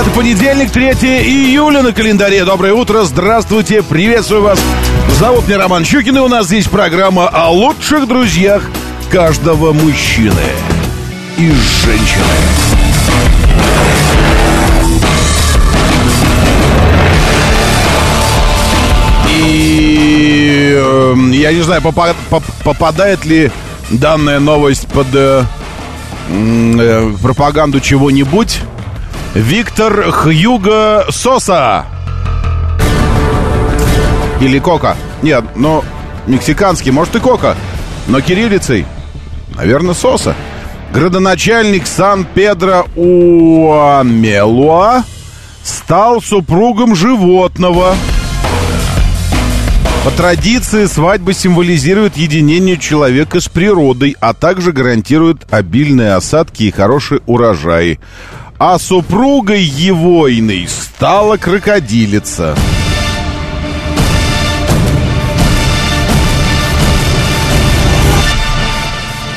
Это понедельник, 3 июля на календаре. Доброе утро, здравствуйте, приветствую вас. Зовут меня Роман Щукин, и у нас здесь программа о лучших друзьях каждого мужчины и женщины. И э, я не знаю, попа- поп- попадает ли данная новость под э, э, пропаганду чего-нибудь. Виктор Хьюго Соса. Или Кока. Нет, ну, мексиканский, может и Кока. Но кириллицей, наверное, Соса. Градоначальник Сан-Педро Уамелуа стал супругом животного. По традиции свадьба символизирует единение человека с природой, а также гарантирует обильные осадки и хороший урожай. А супругой его иной стала крокодилица.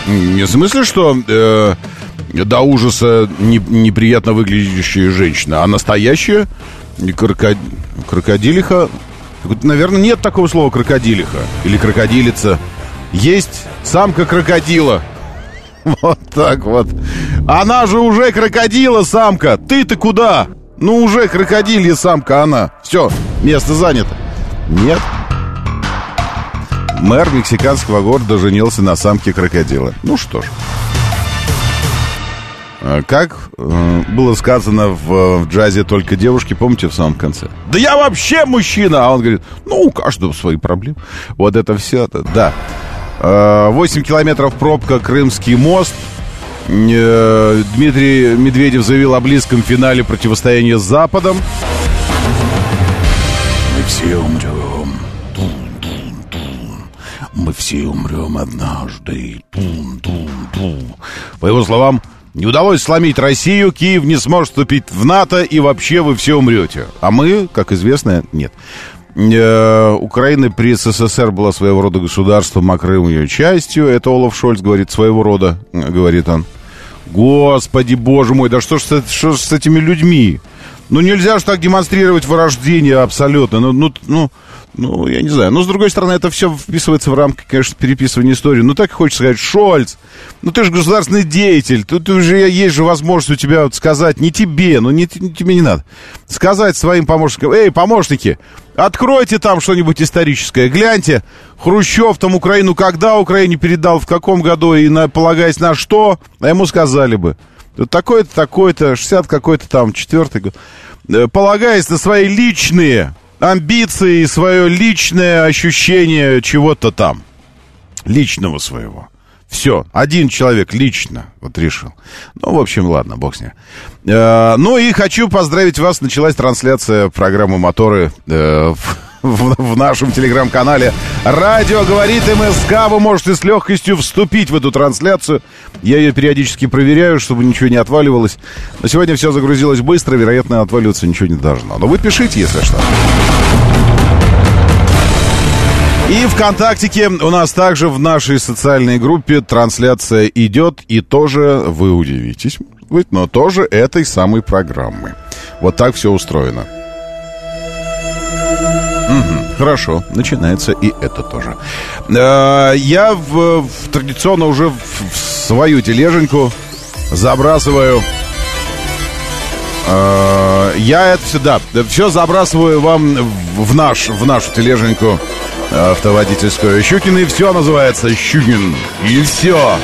Не в смысле, что э, до ужаса не- неприятно выглядящая женщина, а настоящая кроко- крокодилиха. Наверное, нет такого слова крокодилиха или крокодилица. Есть самка крокодила. Вот так вот. Она же уже крокодила самка. Ты-то куда? Ну уже крокодилья самка она. Все, место занято. Нет. Мэр мексиканского города женился на самке крокодила. Ну что ж. А, Как э, было сказано в, в джазе только девушки, помните в самом конце? Да я вообще мужчина! А он говорит, ну, у каждого свои проблемы. Вот это все, это, да. Э, 8 километров пробка, Крымский мост. Э, Дмитрий Медведев заявил о близком финале противостояния с Западом. Мы все умрем. Тун-тун-тун. Мы все умрем однажды. Тун-тун-тун. По его словам, не удалось сломить Россию, Киев не сможет вступить в НАТО, и вообще вы все умрете. А мы, как известно, нет. Э, Украина при СССР была своего рода государством, а Крым ее частью. Это Олаф Шольц говорит, своего рода, э, говорит он. Господи, боже мой, да что ж, что ж с этими людьми? Ну, нельзя же так демонстрировать вырождение абсолютно. Ну, ну, ну, ну, я не знаю. Но, с другой стороны, это все вписывается в рамки, конечно, переписывания истории. Ну, так хочется сказать, Шольц, ну, ты же государственный деятель. Тут уже есть же возможность у тебя вот сказать, не тебе, ну, не- тебе не надо. Сказать своим помощникам, эй, помощники, откройте там что-нибудь историческое, гляньте, Хрущев там Украину когда Украине передал, в каком году и на, полагаясь на что, а ему сказали бы. Вот Такой-то, такой-то, 60 какой-то там, четвертый год. Э, Полагаясь на свои личные амбиции, свое личное ощущение чего-то там. Личного своего. Все, один человек лично вот решил. Ну, в общем, ладно, бог с ним. Э, ну и хочу поздравить вас. Началась трансляция программы «Моторы» э, в- в нашем телеграм-канале «Радио говорит МСК». Вы можете с легкостью вступить в эту трансляцию. Я ее периодически проверяю, чтобы ничего не отваливалось. Но сегодня все загрузилось быстро, вероятно, отваливаться ничего не должно. Но вы пишите, если что. И ВКонтактике у нас также в нашей социальной группе трансляция идет, и тоже вы удивитесь, но тоже этой самой программы. Вот так все устроено. Хорошо, начинается и это тоже. Э, Я в, в- традиционно уже в, в свою тележеньку забрасываю Э, Я это всегда, все забрасываю вам в, в наш, в нашу тележеньку э, автоводительскую. Щукин и все называется Щукин. И все.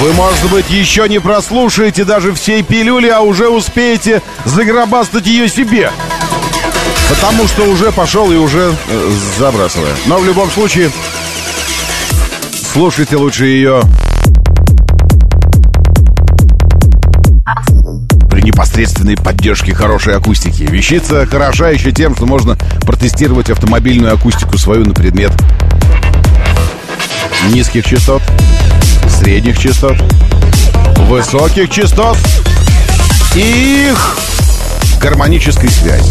Вы, может быть, еще не прослушаете даже всей пилюли, а уже успеете загробастать ее себе. Потому что уже пошел и уже э. Но в любом случае, слушайте лучше ее непосредственной поддержки хорошей акустики. Вещица хороша еще тем, что можно протестировать автомобильную акустику свою на предмет низких частот, средних частот, высоких частот и их гармонической связи.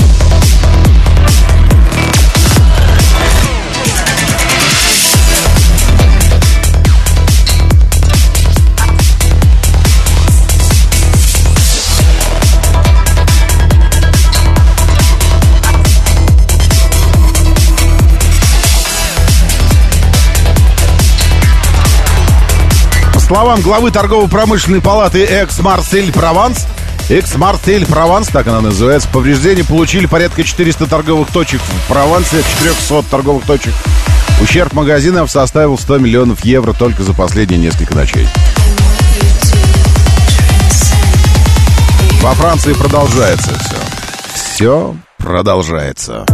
Словам главы торгово-промышленной палаты «Экс-Марсель Прованс», «Экс-Марсель Прованс», так она называется, повреждения получили порядка 400 торговых точек в Провансе, 400 торговых точек. Ущерб магазинов составил 100 миллионов евро только за последние несколько ночей. Во Франции продолжается все. Все продолжается.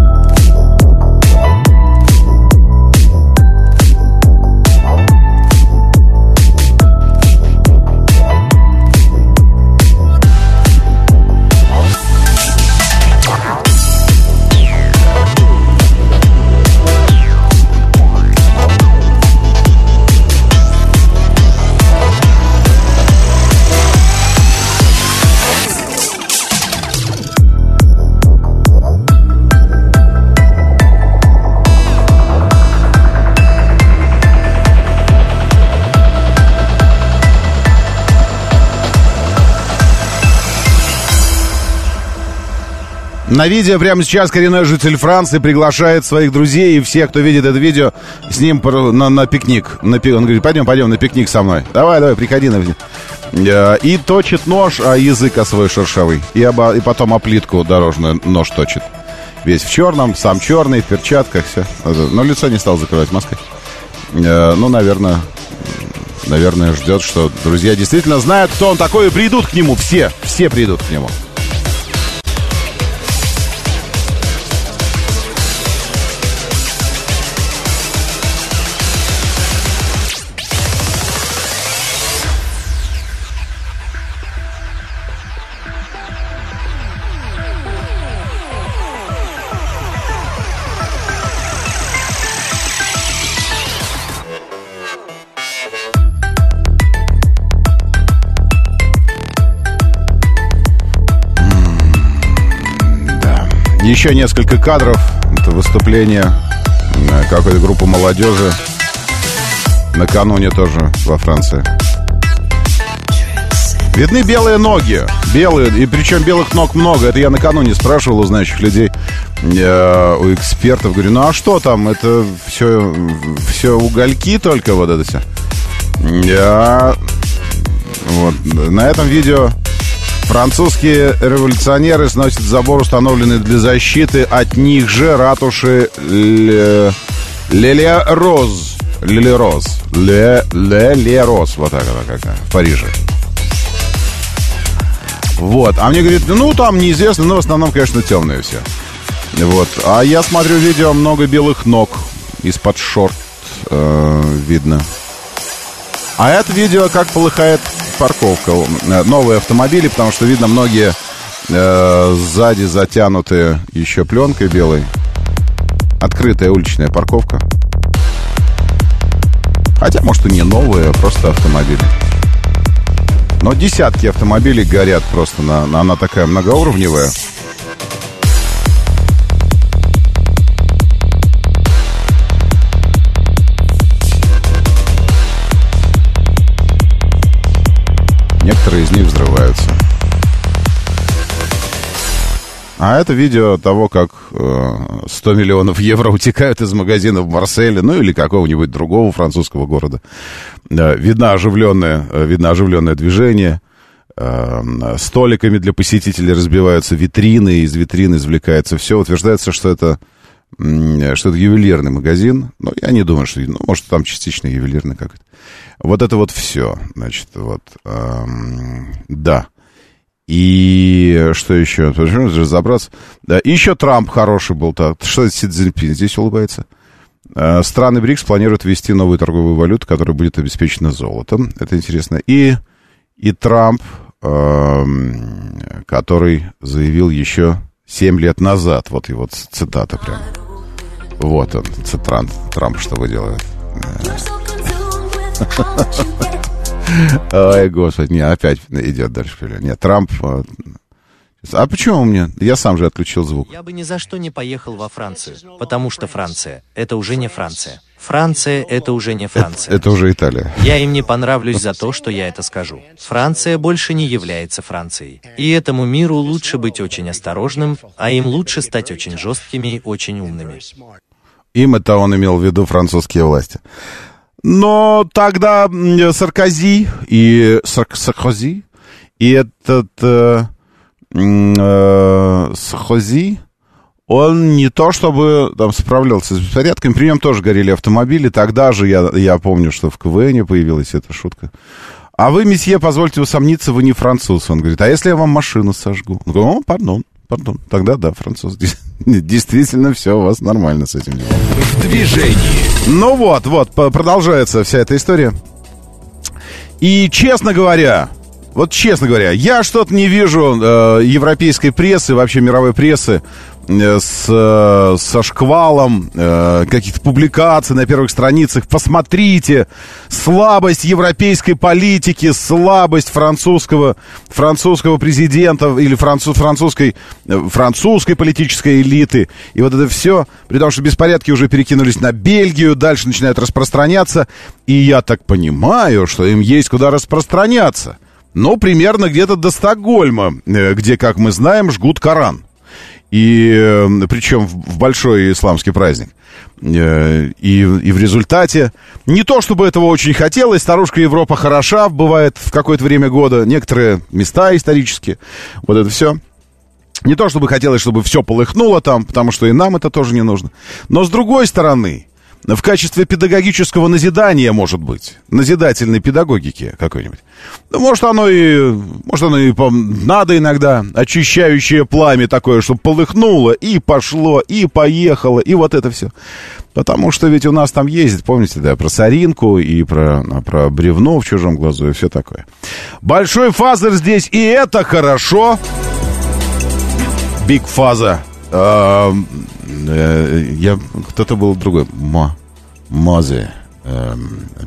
На видео прямо сейчас коренной житель Франции приглашает своих друзей и всех, кто видит это видео, с ним на, на пикник. На, он говорит, пойдем, пойдем на пикник со мной. Давай, давай, приходи на э, И точит нож, а язык о свой шершавый. И, оба, и потом о плитку дорожную нож точит. Весь в черном, сам черный, в перчатках, все. Но лицо не стал закрывать маской. Э, ну, наверное, наверное, ждет, что друзья действительно знают, кто он такой, и придут к нему. Все, все придут к нему. Еще несколько кадров. Это выступление э, какой-то группы молодежи. Накануне тоже во Франции. Видны белые ноги. Белые. И причем белых ног много. Это я накануне спрашивал у знающих людей, э, у экспертов. Говорю, ну а что там? Это все, все угольки только вот это все. Я... Вот. На этом видео Французские революционеры сносят забор, установленный для защиты от них же ратуши Леле Роз. Леле Роз. Леле Роз. Вот так она какая. В Париже. Вот. А мне говорит, ну там неизвестно, но в основном, конечно, темные все. Вот. А я смотрю видео, много белых ног из-под шорт э, видно. А это видео, как полыхает парковка. Новые автомобили, потому что видно многие э, сзади затянутые еще пленкой белой. Открытая уличная парковка. Хотя, может, и не новые, а просто автомобили. Но десятки автомобилей горят просто. На, на, она такая многоуровневая. А это видео того, как э, 100 миллионов евро утекают из магазина в Марселе, ну или какого-нибудь другого французского города. Э, видно оживленное, э, видно оживленное движение. Э, столиками для посетителей разбиваются витрины, из витрин извлекается все. Утверждается, что это, что это ювелирный магазин. Ну, я не думаю, что... Ну, может, там частично ювелирный какой-то. Вот это вот все. Значит, вот, эм, да. И что еще? Разобраться. Да, и еще Трамп хороший был. -то. Что Си Цзиньпин здесь улыбается? Э, страны БРИКС планируют ввести новую торговую валюту, которая будет обеспечена золотом. Это интересно. И, и Трамп эм, который заявил еще 7 лет назад. Вот его цитата прям. Вот он, Трамп, Трамп что вы делает. Ой, господи, не, опять идет дальше. Нет, Трамп... Э, а почему мне? Я сам же отключил звук. Я бы ни за что не поехал во Францию, потому что Франция — это уже не Франция. Франция — это уже не Франция. Это, это уже Италия. Я им не понравлюсь за то, что я это скажу. Франция больше не является Францией. И этому миру лучше быть очень осторожным, а им лучше стать очень жесткими и очень умными. Им это он имел в виду французские власти. Но тогда Саркози и Саркози и этот э, э, Саркози, он не то чтобы там справлялся с беспорядками, при нем тоже горели автомобили. Тогда же я, я помню, что в КВН появилась эта шутка. А вы, месье, позвольте усомниться, вы не француз. Он говорит, а если я вам машину сожгу? Он говорит, о, пардон, пардон. Тогда да, француз. Действительно, все у вас нормально с этим делом. В движении. Ну вот, вот, продолжается вся эта история. И, честно говоря, вот честно говоря, я что-то не вижу э, европейской прессы, вообще мировой прессы, с, э, со шквалом э, каких-то публикаций на первых страницах. Посмотрите, слабость европейской политики, слабость французского, французского президента или француз, французской, э, французской политической элиты. И вот это все, при том, что беспорядки уже перекинулись на Бельгию, дальше начинают распространяться. И я так понимаю, что им есть куда распространяться. Ну, примерно где-то до Стокгольма, где, как мы знаем, жгут Коран. И эм, причем в большой исламский праздник. Э, и, и в результате, не то чтобы этого очень хотелось, старушка Европа хороша, бывает в какое-то время года, некоторые места исторические, вот это все. Не то чтобы хотелось, чтобы все полыхнуло там, потому что и нам это тоже не нужно. Но с другой стороны, в качестве педагогического назидания, может быть, назидательной педагогики какой-нибудь. Может, оно и, может, оно и надо иногда, очищающее пламя такое, чтобы полыхнуло, и пошло, и поехало, и вот это все. Потому что ведь у нас там ездит, помните, да, про соринку и про, про бревно в чужом глазу и все такое. Большой father здесь, и это хорошо. Big father. Э, я, кто-то был другой. Мо, Мози. Э,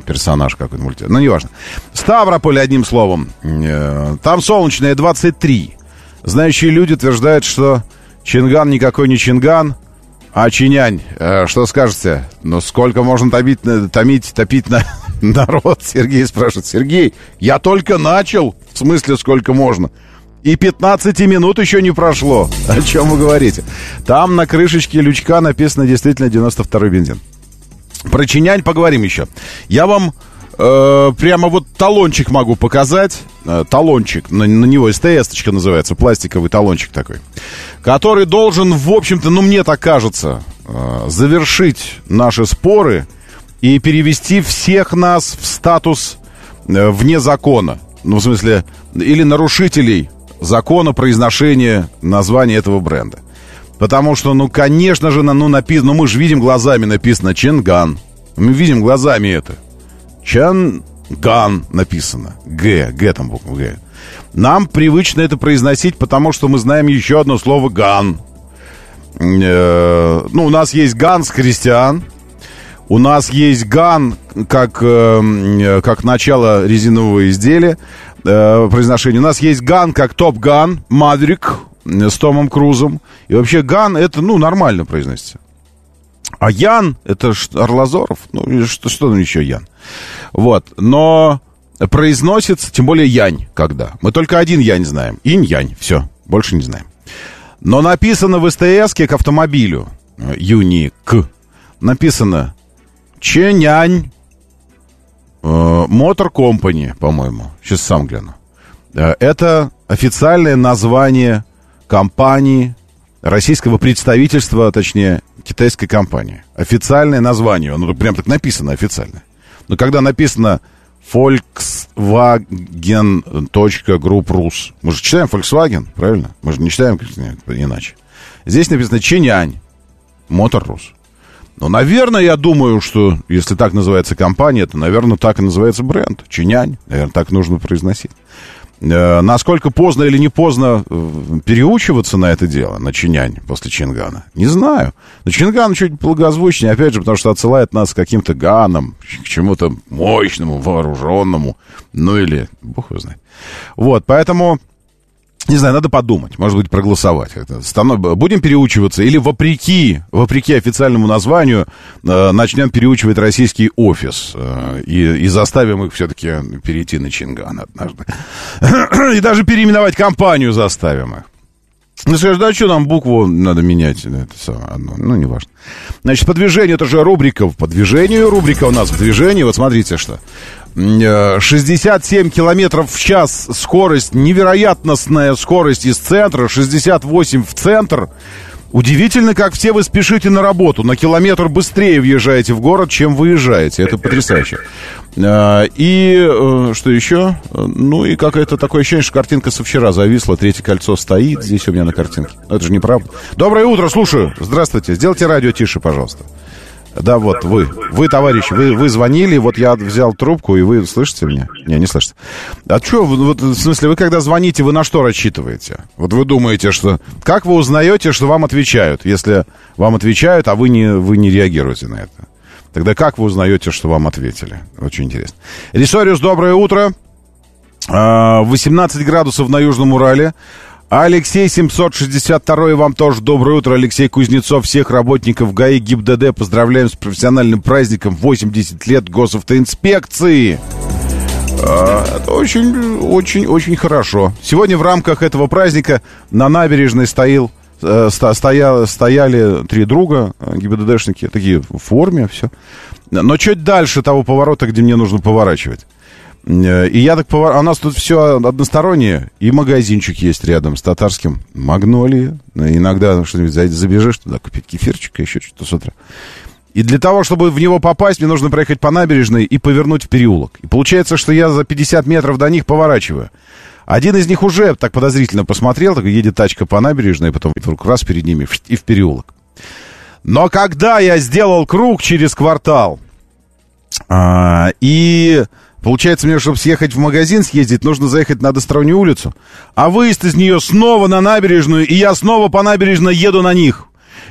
персонаж какой-то мультик. Ну, неважно. Ставрополь, одним словом. Э, там солнечное 23. Знающие люди утверждают, что Чинган никакой не Чинган, а Чинянь. Э, что скажете? Ну, сколько можно томить, томить топить на народ? Сергей спрашивает. Сергей, я только начал. В смысле, сколько можно? И 15 минут еще не прошло. О чем вы говорите? Там на крышечке лючка написано действительно 92-й бензин. Про Чинянь поговорим еще. Я вам э, прямо вот талончик могу показать. Э, талончик, на, на него СТС называется, пластиковый талончик такой. Который должен, в общем-то, ну мне так кажется, э, завершить наши споры и перевести всех нас в статус э, вне закона. Ну, в смысле, или нарушителей закона произношения названия этого бренда. Потому что, ну, конечно же, ну, написано, ну, мы же видим глазами написано Ченган. Мы видим глазами это. Чанган написано. Г, Г там буква Г. Нам привычно это произносить, потому что мы знаем еще одно слово ган. Э, ну, у нас есть Ганс Христиан. У нас есть ган как, э, как начало резинового изделия э, произношение. У нас есть Ган как Top Gun, Маверик с Томом Крузом. И вообще Ган это, ну, нормально произносится. А Ян, это Орлазоров, ну, что, что там еще Ян. Вот, но произносится, тем более Янь, когда. Мы только один Янь знаем. Инь-Янь, все, больше не знаем. Но написано в СТС к автомобилю, Юник, написано Ченянь Мотор Компани, по-моему. Сейчас сам гляну. Э, это официальное название компании, российского представительства, точнее, китайской компании. Официальное название. Оно прям так написано официально. Но когда написано Volkswagen.Group Мы же читаем Volkswagen, правильно? Мы же не читаем иначе. Здесь написано Чинянь. Мотор Ну, наверное, я думаю, что если так называется компания, то, наверное, так и называется бренд. Чинянь. Наверное, так нужно произносить. Э, насколько поздно или не поздно э, переучиваться на это дело, на Чинянь после Чингана? Не знаю. Но Чинган чуть благозвучнее, опять же, потому что отсылает нас к каким-то ганам, к чему-то мощному, вооруженному. Ну или, бог его знает. Вот, поэтому не знаю, надо подумать, может быть, проголосовать. Будем переучиваться или вопреки, вопреки официальному названию э, начнем переучивать российский офис э, и, и заставим их все-таки перейти на Чинган однажды. и даже переименовать компанию заставим их. Ну, скажешь, да что нам букву надо менять? Это самое одно. Ну, не важно. Значит, по движению, это же рубрика. По движению рубрика у нас в движении. Вот смотрите, что. 67 э, километров в час скорость, невероятностная скорость из центра, 68 в центр. Удивительно, как все вы спешите на работу. На километр быстрее въезжаете в город, чем выезжаете. Это потрясающе. Э, и э, что еще? Ну и какое-то такое ощущение, что картинка со вчера зависла. Третье кольцо стоит здесь у меня на картинке. Это же неправда. Доброе утро, слушаю. Здравствуйте. Сделайте радио тише, пожалуйста. Да, вот вы. Вы, товарищ, вы, вы звонили, вот я взял трубку, и вы слышите меня? Не, не слышите. А что, вот, в смысле, вы когда звоните, вы на что рассчитываете? Вот вы думаете, что... Как вы узнаете, что вам отвечают, если вам отвечают, а вы не, вы не реагируете на это? Тогда как вы узнаете, что вам ответили? Очень интересно. Рисориус, доброе утро. 18 а, градусов на Южном Урале. Алексей 762 вам тоже доброе утро. Алексей Кузнецов, всех работников ГАИ ГИБДД поздравляем с профессиональным праздником 80 лет госавтоинспекции. А, очень, очень, очень хорошо. Сегодня в рамках этого праздника на набережной стоял, э, стоя, стояли три друга, э, ГИБДДшники, такие в форме, все. Но чуть дальше того поворота, где мне нужно поворачивать. Э, и я так повар... А у нас тут все одностороннее. И магазинчик есть рядом с татарским. Магнолии. Иногда что-нибудь забежишь туда, купить кефирчика, еще что-то с утра. И для того, чтобы в него попасть, мне нужно проехать по набережной и повернуть в переулок. И получается, что я за 50 метров до них поворачиваю. Один из них уже так подозрительно посмотрел, так едет тачка по набережной, и потом вдруг раз перед ними и в переулок. Но когда я сделал круг через квартал, а, и Получается, мне, чтобы съехать в магазин, съездить, нужно заехать на Достровню улицу. А выезд из нее снова на набережную, и я снова по набережной еду на них.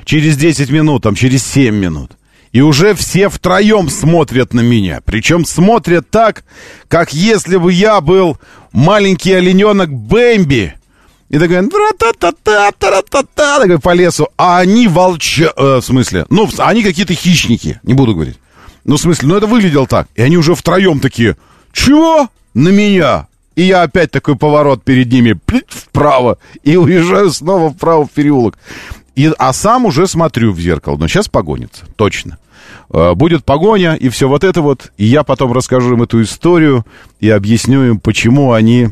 Через 10 минут, там, через 7 минут. И уже все втроем смотрят на меня. Причем смотрят так, как если бы я был маленький олененок Бэмби. И такой, такой по лесу. А они волча... Э, в смысле? Ну, они какие-то хищники. Не буду говорить. Ну, в смысле, ну это выглядело так. И они уже втроем такие, чего? На меня. И я опять такой поворот перед ними, вправо, и уезжаю снова вправо в переулок. И, а сам уже смотрю в зеркало. Но сейчас погонится, точно. Э, будет погоня и все вот это вот. И я потом расскажу им эту историю и объясню им, почему они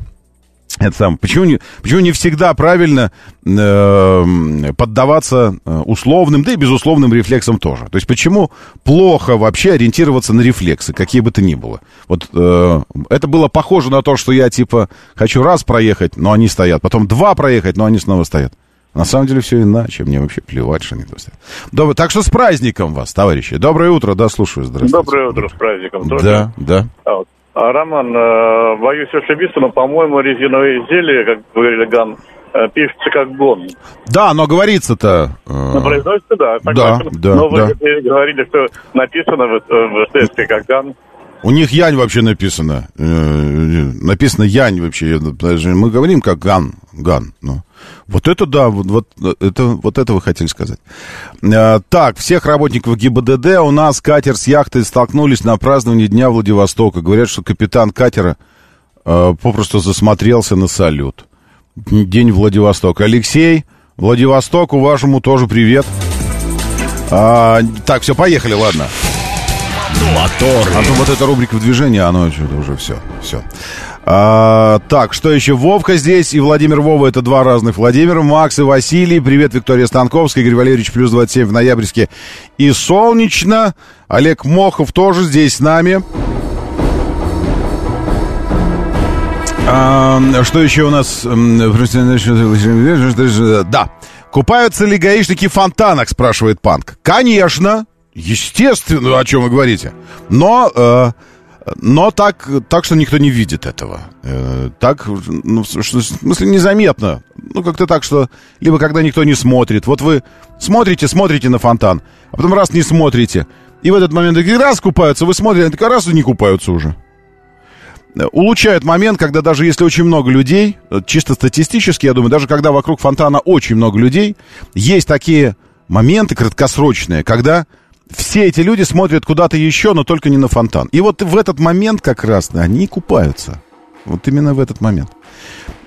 это сам, почему не, почему не всегда правильно э, поддаваться условным, да и безусловным рефлексам тоже. То есть почему плохо вообще ориентироваться на рефлексы, какие бы то ни было. Вот э, это было похоже на то, что я типа хочу раз проехать, но они стоят, потом два проехать, но они снова стоят. На самом деле все иначе, мне вообще плевать, что они тут стоят. Добрый, так что с праздником вас, товарищи. Доброе утро, да, слушаю, здравствуйте. Доброе утро, с праздником тоже. Да, да. А, вот. А, Роман, э, боюсь ошибиться, но, по-моему, резиновые изделия, как говорили Ган, э, пишется как гон. Да, но говорится-то... Э... Но произносится, да. Да, да, Но вы да. говорили, что написано в, в эстетике как ган. У них Янь вообще написано. Э, написано Янь вообще. Мы говорим как Ган. Ган. Ну. Вот это да, вот, вот, это, вот это вы хотели сказать. Э, так, всех работников ГИБДД у нас катер с яхтой столкнулись на праздновании Дня Владивостока. Говорят, что капитан катера э, попросту засмотрелся на салют. День Владивостока. Алексей, Владивостоку вашему тоже привет. А, так, все, поехали, ладно. Мотор. А то вот эта рубрика в движении, оно что-то уже все, все. А, так, что еще? Вовка здесь и Владимир Вова, это два разных Владимира. Макс и Василий. Привет, Виктория Станковская, Игорь Валерьевич, плюс 27 в ноябрьске. И солнечно. Олег Мохов тоже здесь с нами. А, что еще у нас? Да. Купаются ли гаишники в фонтанах, спрашивает Панк. Конечно. Естественно, о чем вы говорите. Но э, Но так, так что никто не видит этого. Э, так, ну, в смысле, незаметно. Ну, как-то так, что либо когда никто не смотрит. Вот вы смотрите, смотрите на фонтан, а потом раз не смотрите. И в этот момент такие раз купаются, вы смотрите, они раз и не купаются уже. Э, улучшает момент, когда даже если очень много людей, э, чисто статистически, я думаю, даже когда вокруг фонтана очень много людей, есть такие моменты краткосрочные, когда все эти люди смотрят куда-то еще, но только не на фонтан. И вот в этот момент как раз они купаются. Вот именно в этот момент.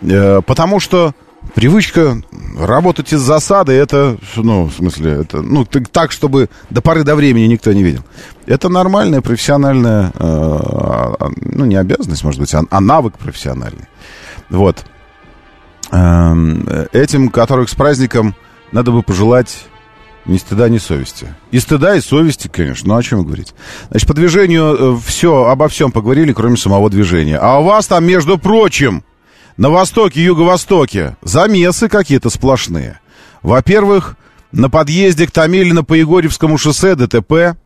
Э, потому что привычка работать из засады, это, ну, в смысле, это, ну, так, чтобы до поры до времени никто не видел. Это нормальная профессиональная, э, а, ну, не обязанность, может быть, а, а навык профессиональный. Вот. Эм, этим, которых с праздником, надо бы пожелать ни стыда, ни совести. И стыда, и совести, конечно. Ну, о чем вы говорите? Значит, по движению э, все, обо всем поговорили, кроме самого движения. А у вас там, между прочим, на востоке, юго-востоке замесы какие-то сплошные. Во-первых, на подъезде к Томилино по Егорьевскому шоссе ДТП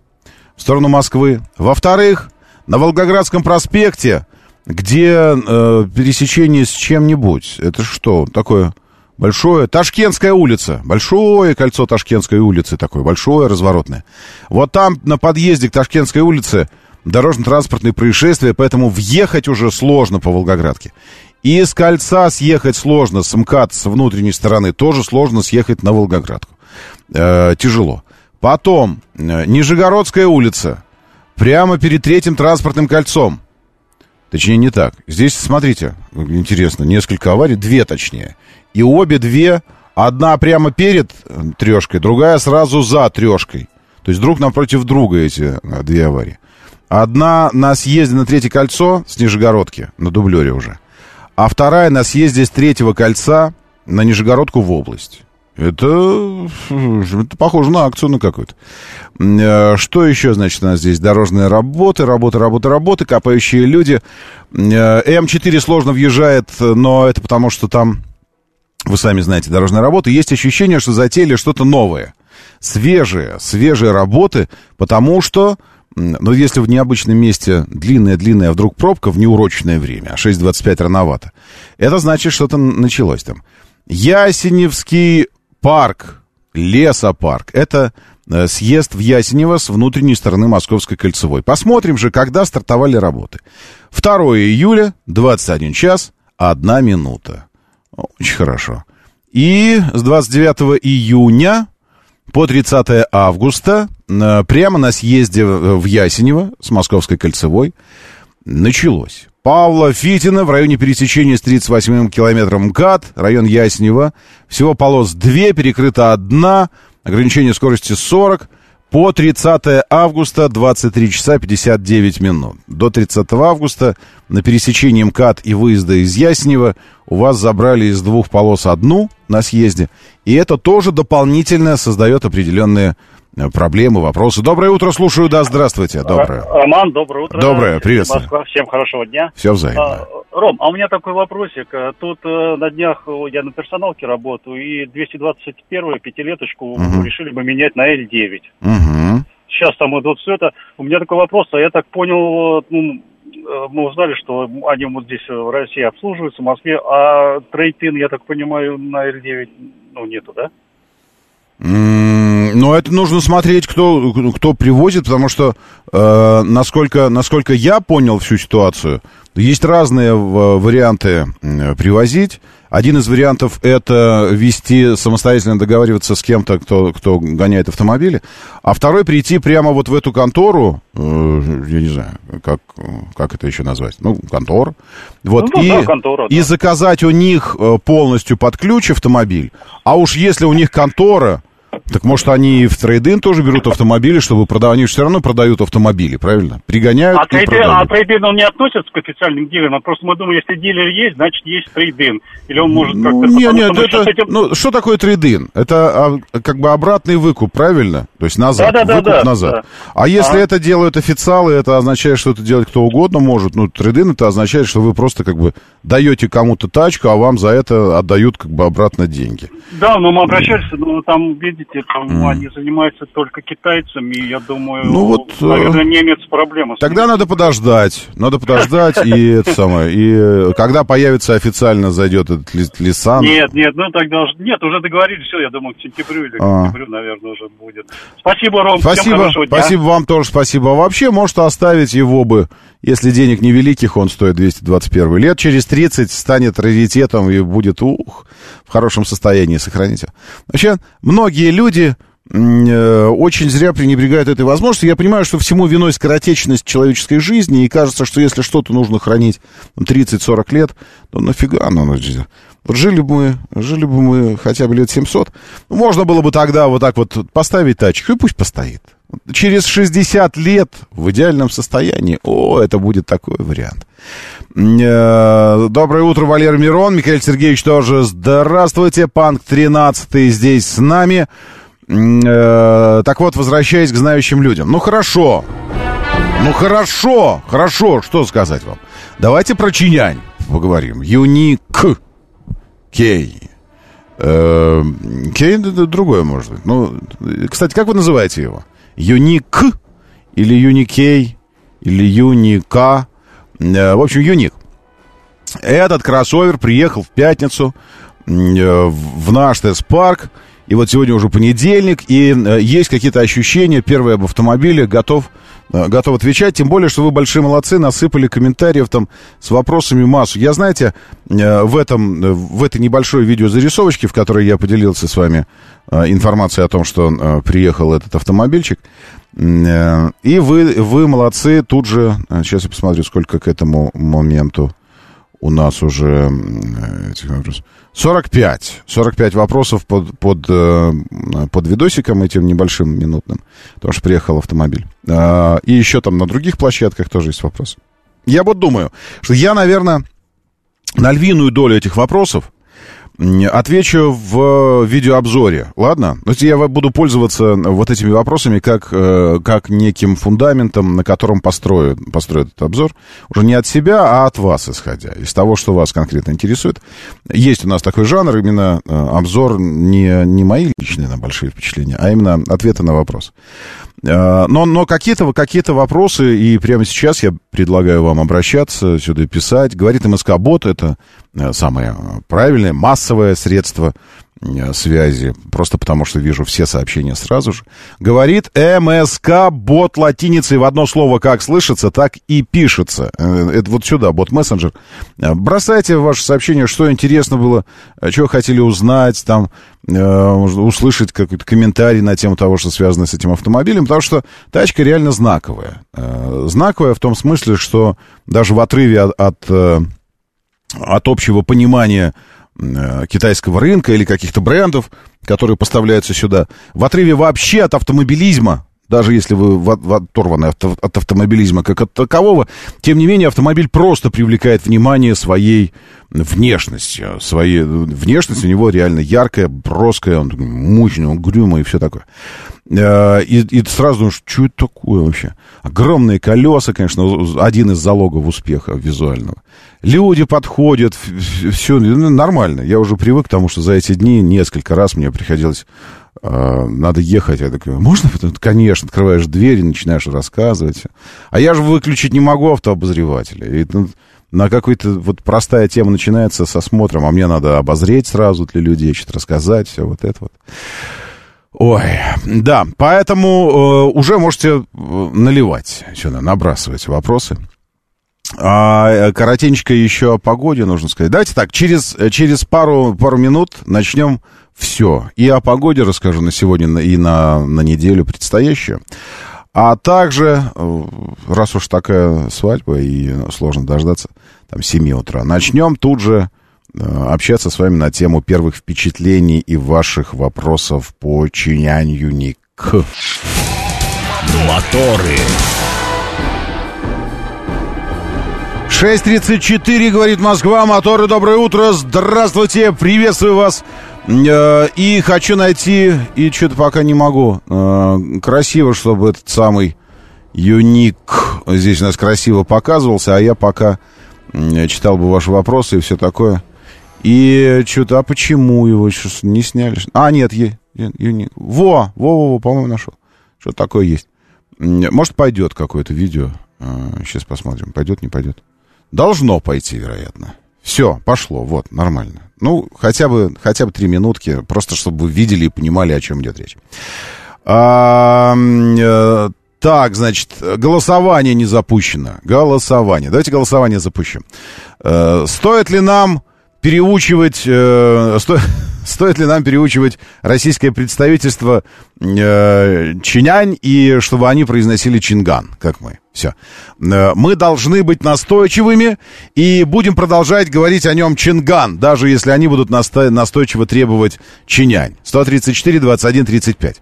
в сторону Москвы. Во-вторых, на Волгоградском проспекте, где э, пересечение с чем-нибудь. Это что такое? Большое. Ташкентская улица. Большое кольцо Ташкентской улицы такое. Большое, разворотное. Вот там на подъезде к Ташкентской улице дорожно-транспортные происшествия, поэтому въехать уже сложно по Волгоградке. И с кольца съехать сложно, с МКАД с внутренней стороны тоже сложно съехать на Волгоградку. Э, тяжело. Потом, э, Нижегородская улица, прямо перед третьим транспортным кольцом. Точнее, не так. Здесь, смотрите, интересно, несколько аварий, две точнее. И обе две, одна прямо перед э, трешкой, другая сразу за трешкой. То есть друг напротив друга эти э, две аварии. Одна на съезде на Третье кольцо с Нижегородки, на дублере уже. А вторая на съезде с Третьего кольца на Нижегородку в область. Это, это похоже на акцию на какую-то. Э, что еще, значит, у нас здесь? Дорожные работы, работы, работы, работы, копающие люди. М4 сложно въезжает, но это потому, что там вы сами знаете, дорожная работа, есть ощущение, что затеяли что-то новое. Свежие, свежие работы, потому что, ну, если в необычном месте длинная-длинная вдруг пробка в неурочное время, а 6.25 рановато, это значит, что-то началось там. Ясеневский парк, лесопарк, это э, съезд в Ясенево с внутренней стороны Московской кольцевой. Посмотрим же, когда стартовали работы. 2 июля, 21 час, 1 минута. Очень хорошо. И с 29 июня по 30 августа э, прямо на съезде в Ясенево с Московской кольцевой началось. Павла Фитина в районе пересечения с 38-м километром МКАД, район Яснева. Всего полос две, перекрыта одна, ограничение скорости 40 по 30 августа 23 часа 59 минут. До 30 августа на пересечении МКАД и выезда из Яснева у вас забрали из двух полос одну на съезде. И это тоже дополнительно создает определенные проблемы, вопросы. Доброе утро, слушаю, да, здравствуйте. Доброе. Роман, доброе утро. Доброе, приветствую. Москва, всем хорошего дня. Все взаимно. А, Ром, а у меня такой вопросик. Тут э, на днях я на персоналке работаю, и 221-ю пятилеточку угу. решили бы менять на L9. Угу. Сейчас там идут все это. У меня такой вопрос, а я так понял, ну, э, мы узнали, что они вот здесь в России обслуживаются, в Москве, а трейдин, я так понимаю, на L9 ну, нету, да? Но это нужно смотреть, кто, кто привозит, потому что, э, насколько, насколько я понял всю ситуацию, есть разные варианты привозить. Один из вариантов это вести самостоятельно договариваться с кем-то, кто, кто гоняет автомобили. А второй прийти прямо вот в эту контору, э, я не знаю, как, как это еще назвать, ну, контор. Вот, ну, и, да, контора, да. и заказать у них э, полностью под ключ автомобиль. А уж если у них контора, так может они в трейдин тоже берут автомобили, чтобы продавать? Они же все равно продают автомобили, правильно? Пригоняют а и трейдин, продают. А трейдин он не относится к официальным дилерам? Просто мы думаем, если дилер есть, значит есть трейдин. Или он может как-то... Нет, нет, это... Этим... Ну, что такое трейдин? Это а, как бы обратный выкуп, правильно? То есть назад, да, да, выкуп да, назад. Да. А если а? это делают официалы, это означает, что это делать кто угодно может. Ну, трейдин это означает, что вы просто как бы даете кому-то тачку, а вам за это отдают как бы обратно деньги. Да, но мы обращались, но там, видите, это Мгм. они занимаются только китайцами, я думаю, Ну вот, э, наверное, немец проблема. Тогда надо подождать. Надо подождать, и это самое. И э, когда появится официально, зайдет этот Ли- Лисан. Нет, нет, ну тогда уже... Нет, уже договорились, все, я думаю, к сентябрю или к А. октябрю, наверное, уже будет. Спасибо, Ром, Спасибо, спасибо вам тоже, спасибо. А вообще, может оставить его бы, если денег невеликих, он стоит 221 лет, через 30 станет раритетом и будет, ух, в хорошем состоянии сохраните. Вообще, многие люди э, очень зря пренебрегают этой возможностью. Я понимаю, что всему виной скоротечность человеческой жизни, и кажется, что если что-то нужно хранить там, 30-40 лет, то нафига оно нужно? Вот жили бы мы, жили бы мы хотя бы лет 700, ну, можно было бы тогда вот так вот поставить тачку, и пусть постоит. Через 60 лет в идеальном состоянии, о, это будет такой вариант. Э, Доброе утро, Валер Мирон, Михаил Сергеевич тоже здравствуйте, Панк 13 здесь с нами. Э, Так вот, возвращаясь к знающим людям. Ну, хорошо, ну, хорошо, хорошо, что сказать вам. Давайте про Чинянь поговорим. Юник Кей. Э, Кей д- д- другое, может быть. Ну, кстати, как вы называете его? Юник или Юникей или Юника? Э, В общем, Юник. Этот кроссовер приехал в пятницу э, в наш тест-парк. И вот сегодня уже понедельник, и э, есть какие-то ощущения. Первый об автомобиле готов, готов отвечать. Тем более, что вы большие молодцы, насыпали комментариев там с вопросами массу. Я, знаете, э, в, этом, э, в этой небольшой видеозарисовочке, в которой я поделился с вами э, информацией о том, что э, приехал этот автомобильчик, э, и вы, вы молодцы, тут же, э, сейчас я посмотрю, сколько к этому моменту у нас уже м, этих вопросов. 45. 45 вопросов под, под, э, под видосиком этим небольшим минутным. Потому что приехал автомобиль. А, И еще там на других площадках тоже есть вопросы. Я вот думаю, что я, наверное, на львиную долю этих вопросов отвечу в видеообзоре, ладно? То есть я буду пользоваться вот этими вопросами как, э, как неким фундаментом, на котором построю, построю этот обзор. Уже не от себя, а от вас исходя, из того, что вас конкретно интересует. Есть у нас такой жанр, именно э, обзор не, не мои личные на большие впечатления, а именно ответы на вопрос. Э, Но, но какие-то какие вопросы, и прямо сейчас я предлагаю вам обращаться, сюда писать. Говорит МСК-бот, это э, самое э, правильное, массовое средство э, связи, просто потому что вижу все сообщения сразу же. Говорит МСК-бот латиницей в одно слово как слышится, так и пишется. Это вот сюда, бот-мессенджер. Бросайте ваше сообщение, что интересно было, что хотели узнать, там, услышать какой-то комментарий на тему того, что связано с этим автомобилем, потому что тачка реально знаковая. Э, Знаковая в том смысле, что даже в отрыве от, от, э, от общего понимания э, китайского рынка или каких-то брендов, которые поставляются сюда, в отрыве вообще от автомобилизма, даже если вы в- в- оторваны от, от автомобилизма как от такового, тем не менее автомобиль просто привлекает внимание своей внешностью. Своей внешность у него реально яркая, броская, он мощный, он угрюмый и все такое. Э, И, и сразу думаешь, что это такое вообще? Огромные колеса, конечно, один из залогов успеха визуального. Люди подходят, все нормально. Я уже привык к тому, что за эти дни несколько раз мне приходилось э, надо ехать. Я такой, можно? Конечно, открываешь дверь и начинаешь рассказывать. А я же выключить не могу автообозревателя. И, ну, на какой-то вот простая тема начинается с осмотром, а мне надо обозреть сразу для людей, что-то рассказать, все вот это вот. Ой, да, поэтому э, уже можете э, наливать сюда, набрасывать вопросы. А э, коротенько еще о погоде нужно сказать. Давайте так, через, э, через пару, пару минут начнем все. И о погоде расскажу на сегодня и на, на неделю предстоящую. А также, э, раз уж такая свадьба и сложно дождаться, там, 7 утра, начнем тут же э, общаться с вами на тему первых впечатлений и ваших вопросов по чинянью ник. Моторы. 6.34, говорит Москва, моторы, доброе утро, здравствуйте, приветствую вас. Э, И хочу найти, и что-то пока не могу, э, красиво, чтобы этот самый юник здесь у нас красиво показывался, а я пока читал бы ваши вопросы и все такое, И что-то, а почему его сейчас не сняли? А, нет, е, не. Во, во, во, во, по-моему, нашел. Что такое есть. Может, пойдет какое-то видео. Сейчас посмотрим, пойдет, не пойдет. Должно пойти, вероятно. Все, пошло, вот, нормально. Ну, хотя бы, хотя бы три минутки, просто чтобы вы видели и понимали, о чем идет речь. А, так, значит, голосование не запущено. Голосование. Давайте голосование запущим. Э, стоит ли нам переучивать, э, сто, стоит ли нам переучивать российское представительство э, чинянь и чтобы они произносили чинган, как мы. Все. Э, мы должны быть настойчивыми и будем продолжать говорить о нем чинган, даже если они будут насто, настойчиво требовать чинянь. 134, 21, 35.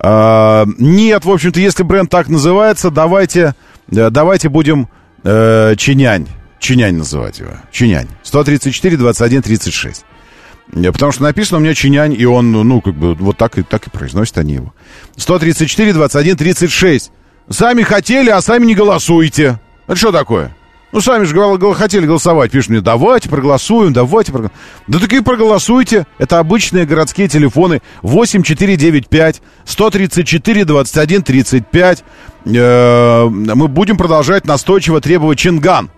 Э, нет, в общем-то, если бренд так называется, давайте, э, давайте будем э, чинянь Чинянь называть его. Чинянь. 134, 21, 36. Потому что написано у меня Чинянь, и он, ну, как бы, вот так и, так и произносят они его. 134, 21, 36. Сами хотели, а сами не голосуете. Это что такое? Ну, сами же гол- хотели голосовать. Пишут мне, давайте проголосуем, давайте проголосуем. Да так и проголосуйте. Это обычные городские телефоны. 8495 134 21 35. Э-э- мы будем продолжать настойчиво требовать Чинган.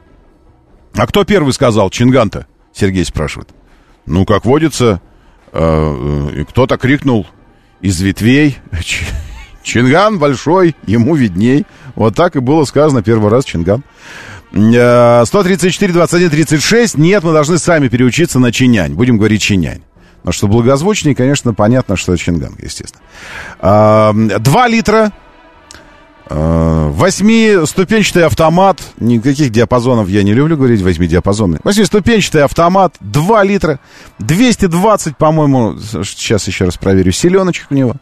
А кто первый сказал Чинганта? Сергей спрашивает. Ну, как водится, э, э, кто-то крикнул из ветвей. Чинган большой, ему видней. Вот так и было сказано первый раз Чинган. 134, 21, 36. Нет, мы должны сами переучиться на чинянь. Будем говорить чинянь. Потому что благозвучнее, конечно, понятно, что чинган, естественно. Два литра Восьмиступенчатый автомат. Никаких диапазонов я не люблю говорить, восьмидиапазонный. Восьмиступенчатый автомат, 2 литра, 220, по-моему, сейчас еще раз проверю, селеночек у него.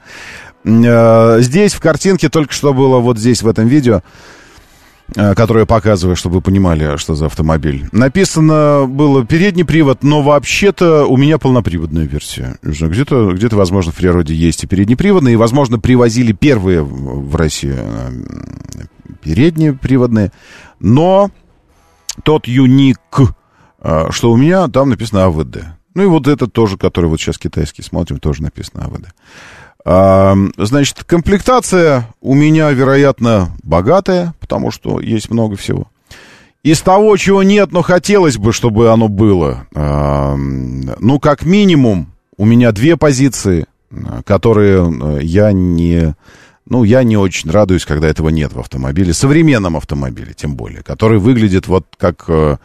Э, здесь в картинке только что было, вот здесь в этом видео, Э, которую я показываю, чтобы вы понимали, что за автомобиль. Написано было передний привод, но вообще-то у меня полноприводная версия. Где-то, где-то, возможно, в природе есть и переднеприводные, и, возможно, привозили первые в Россию э, передние приводные. Но тот юник, э, что у меня, там написано АВД. Ну и вот этот тоже, который вот сейчас китайский смотрим, тоже написано АВД. Значит, комплектация у меня, вероятно, богатая, потому что есть много всего. Из того, чего нет, но хотелось бы, чтобы оно было, ну, как минимум, у меня две позиции, которые э, я не... Ну, я не очень радуюсь, когда этого нет в автомобиле, современном автомобиле, тем более, который выглядит вот как, э,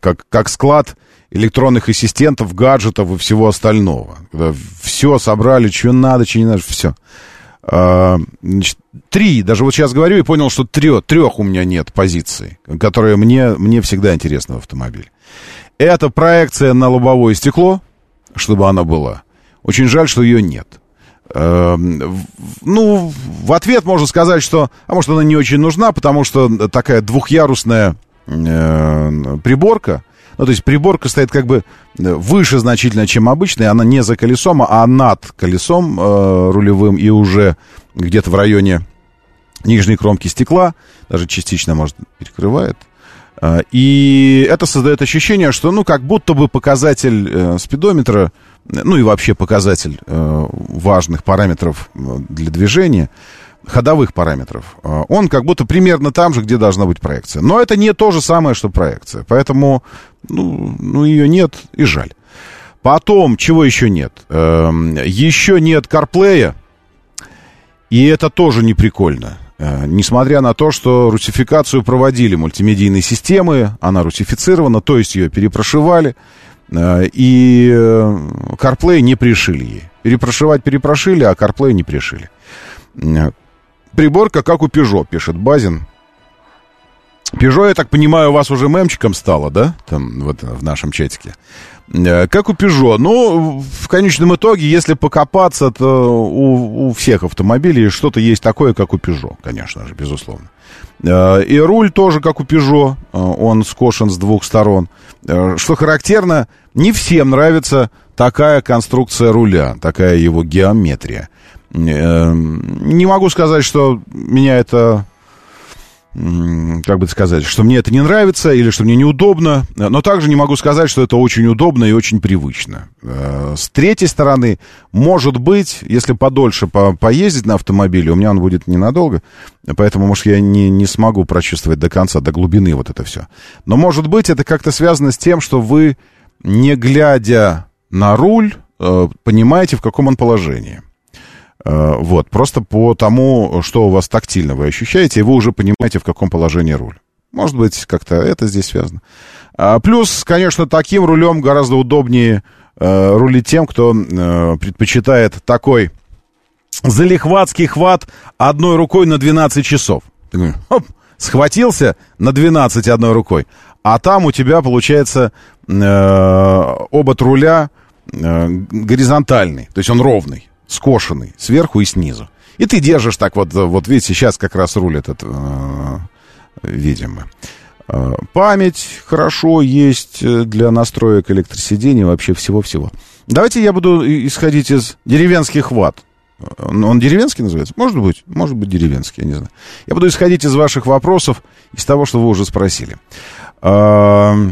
как, как склад электронных ассистентов, гаджетов и всего остального. Когда все собрали, что надо, что не надо, все. А, значит, три, даже вот сейчас говорю и понял, что трех, трех у меня нет позиций, которые мне, мне всегда интересны в автомобиле. Это проекция на лобовое стекло, чтобы она была. Очень жаль, что ее нет. А, ну, в ответ можно сказать, что, а может, она не очень нужна, потому что такая двухъярусная э, приборка, ну, то есть приборка стоит как бы э, выше значительно, чем обычная. Она не за колесом, а над колесом э, рулевым и уже где-то в районе нижней кромки стекла, даже частично, может, перекрывает. Э, и это создает ощущение, что, ну, как будто бы показатель э, спидометра, ну и вообще показатель э, важных параметров э, для движения, ходовых параметров, а, он как будто примерно там же, где должна быть проекция. Но это не то же самое, что проекция. Поэтому, ну, ну ее нет и жаль. Потом, чего еще нет? Эм, еще нет CarPlay, и это тоже не прикольно. Э, несмотря на то, что русификацию проводили мультимедийные системы, она русифицирована, то есть ее перепрошивали, э, и э, CarPlay не пришили ей. Перепрошивать перепрошили, а CarPlay не пришили. Приборка, как у Peugeot, пишет Базин. Peugeot, я так понимаю, у вас уже мемчиком стало, да? Там, вот в нашем чатике. Э, как у Peugeot. Ну, в конечном итоге, если покопаться, то у, у всех автомобилей что-то есть такое, как у Peugeot, конечно же, безусловно. Э, и руль тоже, как у Peugeot, э, он скошен с двух сторон. Что характерно, не всем нравится такая конструкция руля, такая его геометрия. Не могу сказать, что меня это как бы сказать, что мне это не нравится или что мне неудобно, но также не могу сказать, что это очень удобно и очень привычно. Э, с третьей стороны, может быть, если подольше по поездить на автомобиле, у меня он будет ненадолго, поэтому, может, я не, не смогу прочувствовать до конца, до глубины вот это все. Но, может быть, это как-то связано с тем, что вы, не глядя на руль, э, понимаете, в каком он положении. Э, вот, просто по тому, что у вас тактильно вы ощущаете, и вы уже понимаете, в каком положении руль. Может быть, как-то это здесь связано. А, плюс, конечно, таким рулем гораздо удобнее э, рулить тем, кто э, предпочитает такой залихватский хват одной рукой на 12 часов. Хоп, схватился на 12 одной рукой, а там у тебя получается э, обод руля горизонтальный, то есть он ровный скошенный сверху и снизу. И ты держишь так вот, вот видите, сейчас как раз руль этот э, видим мы. Э, память хорошо есть э, для настроек электросидений, вообще всего-всего. Давайте я буду исходить из деревенских ват. Он деревенский называется? Может быть, может быть деревенский, я не знаю. Я буду исходить из ваших вопросов, из того, что вы уже спросили. Э,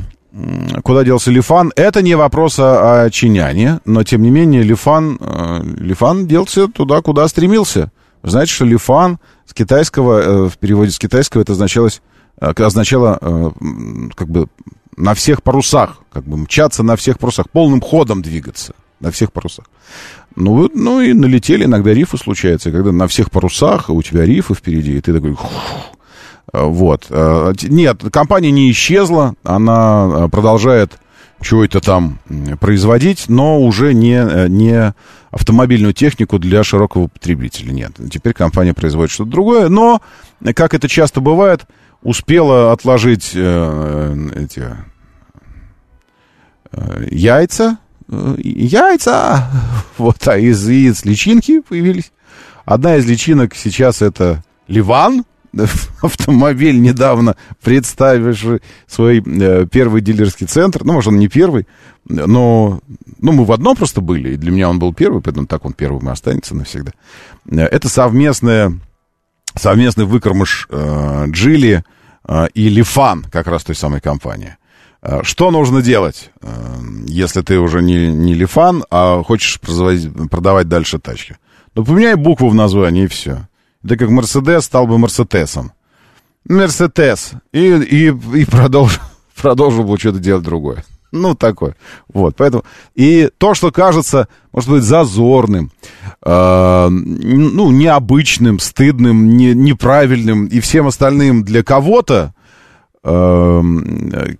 Куда делся Лифан? Это не вопрос о, Чиняне, но тем не менее Лифан, э, Лифан делся туда, куда стремился. Знаете, что Лифан с китайского, э, в переводе с китайского это означалось, э, означало э, как бы на всех парусах, как бы мчаться на всех парусах, полным ходом двигаться на всех парусах. Ну, ну и налетели, иногда рифы случаются, когда на всех парусах, у тебя рифы впереди, и ты такой вот. Э, нет, компания не исчезла, она э, продолжает что-то там производить, но уже не, э, не автомобильную технику для широкого потребителя. Нет, теперь компания производит что-то другое, но, как это часто бывает, успела отложить э, эти э, яйца, яйца, вот, а из яиц личинки появились. Одна из личинок сейчас это Ливан, автомобиль недавно представивший свой э, первый дилерский центр. Ну, может, он не первый, но ну, мы в одном просто были, и для меня он был первый, поэтому так он первым и останется навсегда. Э, это совместная, совместный выкормыш э, Джили э, и Лифан, как раз той самой компании. Э, что нужно делать, э, если ты уже не, не Лифан, а хочешь продавать дальше тачки? Ну, поменяй букву в названии, и все. Да как Мерседес стал бы Мерседесом. Мерседес. И, и, и продолжил, продолжил бы что-то делать другое. Ну, такое. Вот, поэтому... И то, что кажется, может быть, зазорным, э, ну, необычным, стыдным, не, неправильным и всем остальным для кого-то, э,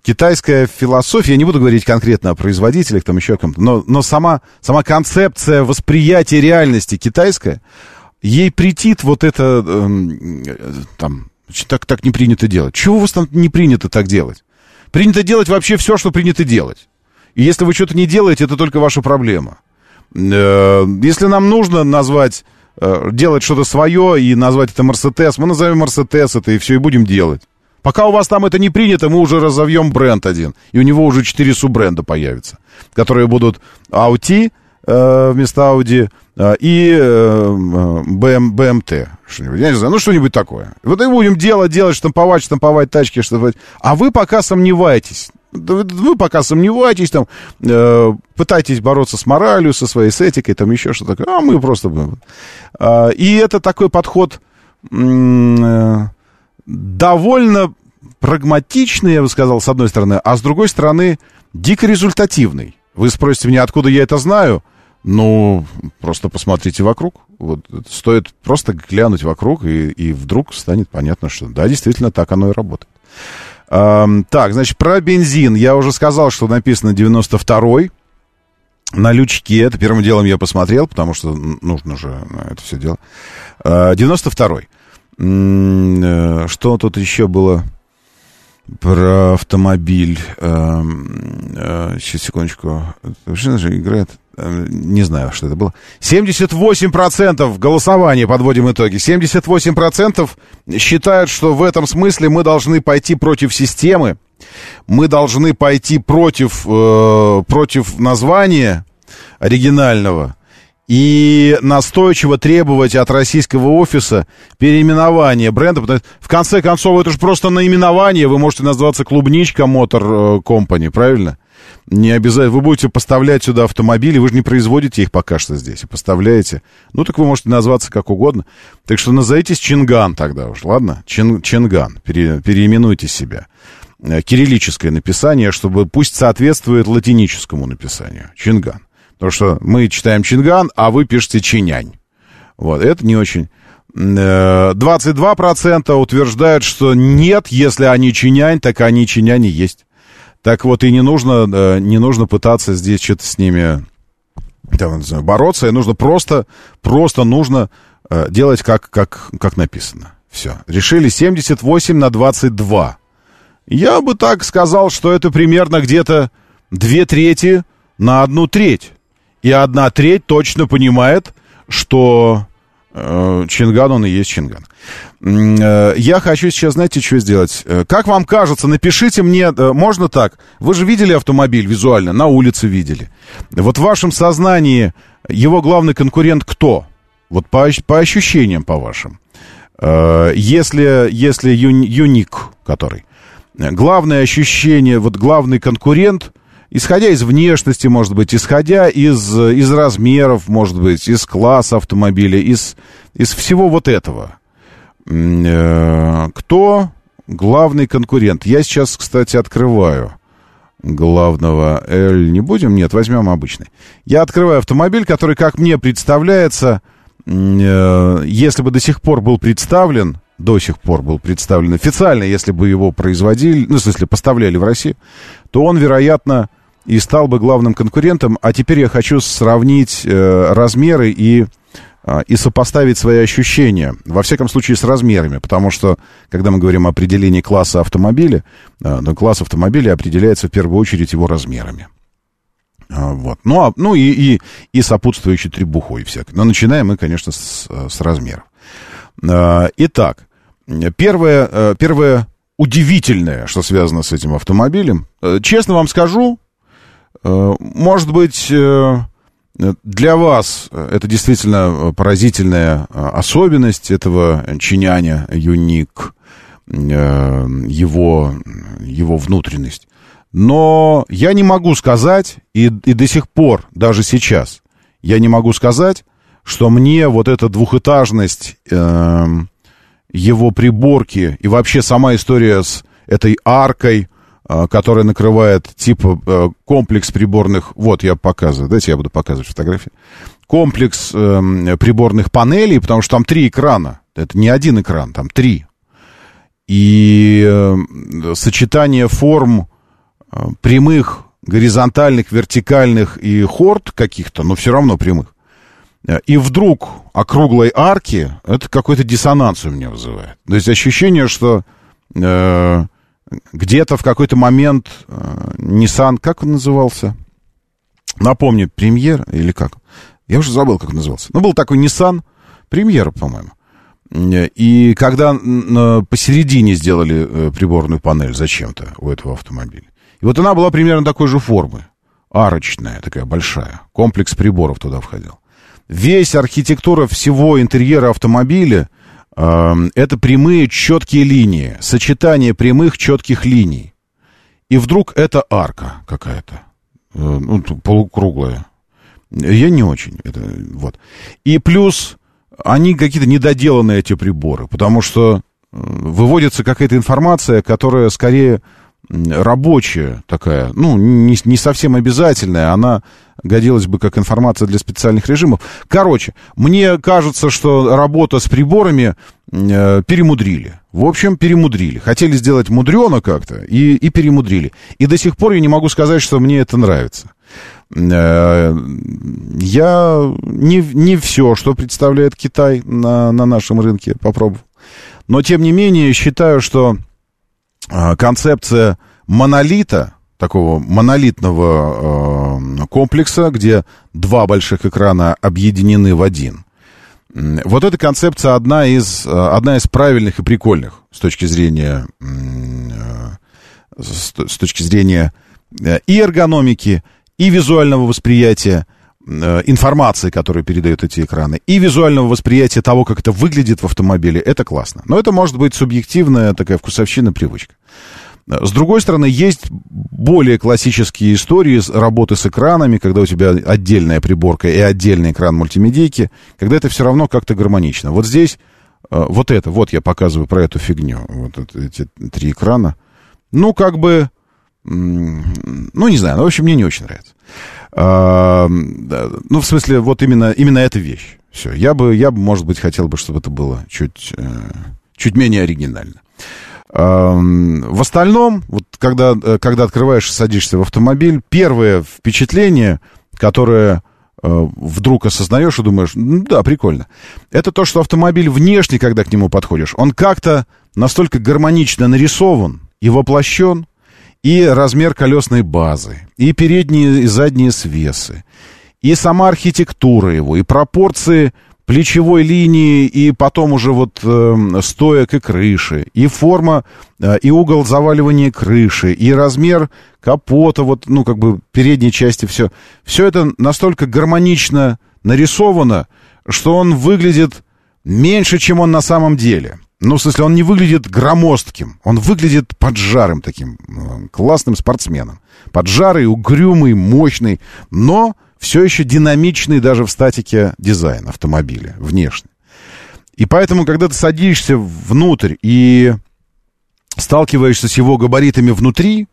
китайская философия, я не буду говорить конкретно о производителях, там еще ком-то, но, но сама, сама концепция восприятия реальности китайская, ей претит вот это, э, там, так, так не принято делать. Чего у вас там не принято так делать? Принято делать вообще все, что принято делать. И если вы что-то не делаете, это только ваша проблема. Э, если нам нужно назвать, э, делать что-то свое и назвать это Мерседес, мы назовем Мерседес это и все, и будем делать. Пока у вас там это не принято, мы уже разовьем бренд один. И у него уже четыре суббренда появятся, которые будут Audi э, вместо Audi, а, и БМ, БМТ. Что-нибудь, я не знаю, ну что-нибудь такое. Вот и будем делать, делать, штамповать, штамповать тачки, штамповать. А вы пока сомневаетесь. Вы пока сомневаетесь, там, э, пытаетесь бороться с моралью, со своей с этикой, там еще что-то такое. А мы просто... Э, и это такой подход э, довольно прагматичный, я бы сказал, с одной стороны, а с другой стороны, дико результативный. Вы спросите меня, откуда я это знаю? Ну, просто посмотрите вокруг. Вот стоит просто глянуть вокруг, и, и вдруг станет понятно, что да, действительно, так оно и работает. А, так, значит, про бензин. Я уже сказал, что написано 92-й. На лючке, это первым делом я посмотрел, потому что нужно же это все дело. 92-й. А, э, что тут еще было? про автомобиль. Э, э, сейчас, секундочку. Что же играет? Э, не знаю, что это было. 78% голосования, подводим итоги. 78% считают, что в этом смысле мы должны пойти против системы. Мы должны пойти против, э, против названия оригинального. и настойчиво требовать от российского офиса переименования бренда. Потому что, в конце концов, это же просто наименование. Вы можете назваться Клубничка Motor Company, правильно? Не обязательно. Вы будете поставлять сюда автомобили, вы же не производите их пока что здесь, и поставляете. Ну, так вы можете назваться как угодно. Так что назовитесь Чинган тогда уж, ладно? Чин, Чинган. Пере, переименуйте себя. Э, кириллическое написание, чтобы пусть соответствует латиническому написанию. Чинган. Потому что мы читаем Чинган, а вы пишете Чинянь. Вот, это не очень... 22% э, утверждают, что нет, если они чинянь, так они чиняне есть. Так вот, и не нужно, э, не нужно пытаться здесь что-то с ними там, знаю, бороться, и нужно просто, просто нужно э, делать, как, как, как написано. Все. Решили 78 на 22. Я бы так сказал, что это примерно где-то две трети на одну треть и одна треть точно понимает, что Чинган, он и есть Чинган. Э, я хочу сейчас, знаете, что сделать? Э, как вам кажется, напишите мне, э, можно так? Вы же видели автомобиль визуально, на улице видели. Вот в вашем сознании его главный конкурент кто? Вот по, по ощущениям, по вашим. Э, если, если юник, который. Главное ощущение, вот главный конкурент – исходя из внешности, может быть, исходя из, из размеров, может быть, из класса автомобиля, из, из всего вот этого. Э, кто главный конкурент? Я сейчас, кстати, открываю главного L. Не будем? Нет, возьмем обычный. Я открываю автомобиль, который, как мне представляется, э, если бы до сих пор был представлен, до сих пор был представлен официально, если бы его производили, ну, в смысле, поставляли в Россию, то он, вероятно, и стал бы главным конкурентом. А теперь я хочу сравнить э, размеры и, э, и сопоставить свои ощущения, во всяком случае, с размерами, потому что, когда мы говорим о определении класса автомобиля, э, ну, класс автомобиля определяется в первую очередь его размерами. А, вот. Ну, а, ну и, и, и сопутствующей требухой всякой. Но начинаем мы, конечно, с, с размеров. А, итак, первое, э, первое удивительное, что связано с этим автомобилем. Э, честно вам скажу, Э, может быть, э, для вас это действительно поразительная э, особенность этого чиняня, юник, его, его внутренность. Но я не могу сказать, и, и до сих пор, даже сейчас, я не могу сказать, что мне вот эта двухэтажность э, его приборки и вообще сама история с этой аркой, которая накрывает типа э, комплекс приборных... Вот, я показываю. Дайте я буду показывать фотографии. Комплекс э, приборных панелей, потому что там три экрана. Это не один экран, там три. И э, сочетание форм э, прямых, горизонтальных, вертикальных и хорд каких-то, но все равно прямых. И вдруг округлой арки, это какой-то диссонанс у меня вызывает. То есть ощущение, что... Э, где-то в какой-то момент э, Nissan, как он назывался? Напомню, премьер или как? Я уже забыл, как он назывался. Ну, был такой Nissan, премьер, по-моему. И когда посередине сделали э, приборную панель зачем-то у этого автомобиля. И вот она была примерно такой же формы. Арочная, такая большая. Комплекс приборов туда входил. Весь архитектура всего интерьера автомобиля это прямые четкие линии, сочетание прямых четких линий. И вдруг это арка какая-то, э, ну, полукруглая. Я не очень. Это, вот. И плюс они какие-то недоделанные, эти приборы, потому что э, выводится какая-то информация, которая скорее рабочая такая, ну, не, не совсем обязательная, она годилась бы как информация для специальных режимов. Короче, мне кажется, что работа с приборами э, перемудрили. В общем, перемудрили. Хотели сделать мудрено как-то и, и перемудрили. И до сих пор я не могу сказать, что мне это нравится. Э, я не, не все, что представляет Китай на, на нашем рынке, попробовал. Но, тем не менее, считаю, что концепция монолита, такого монолитного э, комплекса, где два больших экрана объединены в один. Вот эта концепция одна из, одна из правильных и прикольных с точки зрения, э, с, точки зрения э, и эргономики, и визуального восприятия. Э, информации, которую передают эти экраны, и визуального восприятия того, как это выглядит в автомобиле, это классно. Но это может быть субъективная такая вкусовщина, привычка. С другой стороны, есть более классические истории работы с экранами, когда у тебя отдельная приборка и отдельный экран мультимедийки, когда это все равно как-то гармонично. Вот здесь э, вот это, вот я показываю про эту фигню, вот эти три экрана. Ну, как бы, ну, не знаю, ну, в общем, мне не очень нравится. Ну, в смысле, вот именно, именно эта вещь. Все, я бы, я бы, может быть, хотел бы, чтобы это было чуть, э, чуть менее оригинально. В остальном, вот когда, э, когда открываешь и садишься в автомобиль, первое впечатление, которое э, вдруг осознаешь и думаешь, ну да, прикольно, это то, что автомобиль внешне, когда к нему подходишь, он как-то настолько гармонично нарисован и воплощен, и размер колесной базы, и передние и задние свесы, и сама архитектура его, и пропорции плечевой линии и потом уже вот э, стоек и крыши, и форма, э, и угол заваливания крыши, и размер капота, вот, ну, как бы передней части, все. Все это настолько гармонично нарисовано, что он выглядит меньше, чем он на самом деле. Ну, в смысле, он не выглядит громоздким, он выглядит поджарым таким, э, классным спортсменом. Поджарый, угрюмый, мощный, но все еще динамичный даже в статике дизайн автомобиля, внешне. И поэтому, когда ты садишься внутрь и сталкиваешься с его габаритами внутри,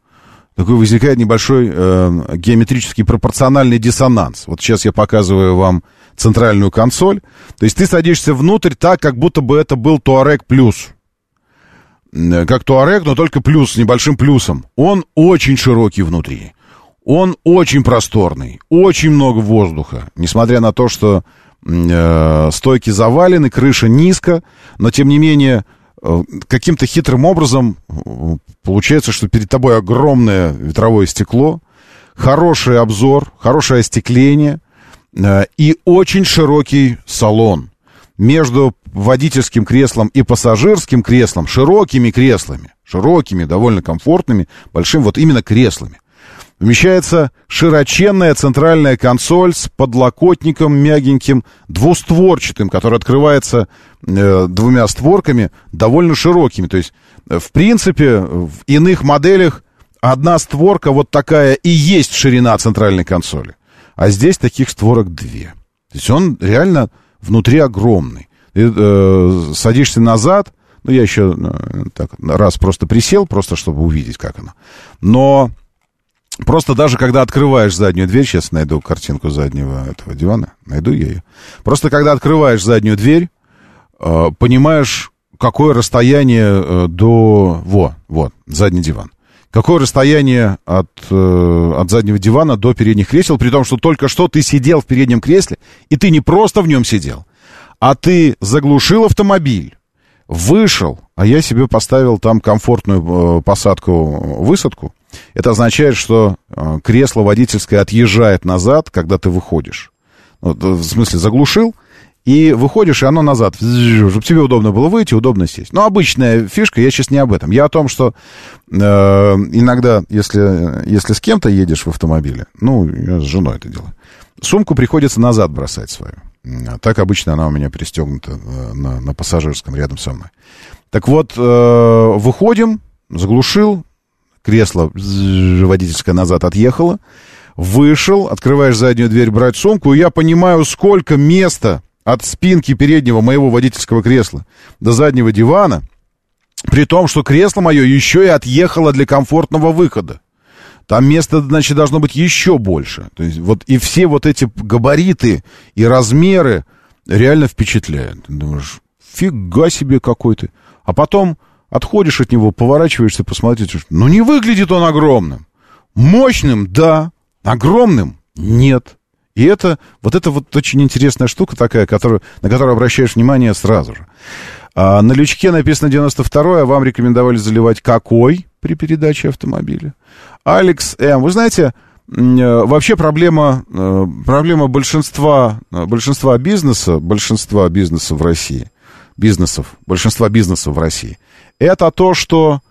такой возникает небольшой э, геометрический пропорциональный диссонанс. Вот сейчас я показываю вам центральную консоль. То есть ты садишься внутрь так, как будто бы это был Туарек плюс. Э, как Туарек, но только плюс, с небольшим плюсом. Он очень широкий внутри. Он очень просторный, очень много воздуха, несмотря на то, что э, стойки завалены, крыша низко, но тем не менее э, каким-то хитрым образом э, получается, что перед тобой огромное ветровое стекло, хороший обзор, хорошее остекление и очень широкий салон. Между водительским креслом и пассажирским креслом, широкими креслами, широкими, довольно комфортными, большим вот именно креслами. Вмещается широченная центральная консоль с подлокотником мягеньким, двустворчатым, который открывается э, двумя створками, довольно широкими. То есть, э, в принципе, в иных моделях одна створка вот такая и есть ширина центральной консоли. А здесь таких створок две. То есть он реально внутри огромный. Ты э, садишься назад, ну, я еще э, так, раз просто присел, просто чтобы увидеть, как оно. Но Просто даже когда открываешь заднюю дверь, сейчас найду картинку заднего этого дивана, найду я ее. Просто когда открываешь заднюю дверь, э, понимаешь, какое расстояние э, до... Во, вот, задний диван. Какое расстояние от, э, от заднего дивана до передних кресел, при том, что только что ты сидел в переднем кресле, и ты не просто в нем сидел, а ты заглушил автомобиль, вышел, а я себе поставил там комфортную э, посадку-высадку, это означает, что э, кресло водительское отъезжает назад, когда ты выходишь. Вот, э, в смысле, заглушил, и выходишь, и оно назад, чтобы тебе удобно было выйти, удобно сесть. Но обычная фишка, я сейчас не об этом. Я о том, что э, иногда, если, если с кем-то едешь в автомобиле, ну, я с женой это делаю, сумку приходится назад бросать свою. Так обычно она у меня пристегнута э, на, на пассажирском рядом со мной. Так вот, э, выходим, заглушил, кресло водительское назад отъехало, вышел, открываешь заднюю дверь, брать сумку, и я понимаю, сколько места от спинки переднего моего водительского кресла до заднего дивана, при том, что кресло мое еще и отъехало для комфортного выхода. Там места, значит, должно быть еще больше. То есть вот и все вот эти габариты и размеры реально впечатляют. Ты думаешь, фига себе какой ты. А потом Отходишь от него, поворачиваешься, посмотришь. Ну, не выглядит он огромным. Мощным, да. Огромным, нет. И это, вот это вот очень интересная штука такая, которую, на которую обращаешь внимание сразу же. А, на лючке написано 92 а вам рекомендовали заливать какой при передаче автомобиля? Алекс М. Вы знаете, э, вообще проблема, э, проблема большинства, э, большинства бизнеса, большинства бизнеса в России, бизнесов, большинства бизнесов в России – это то, что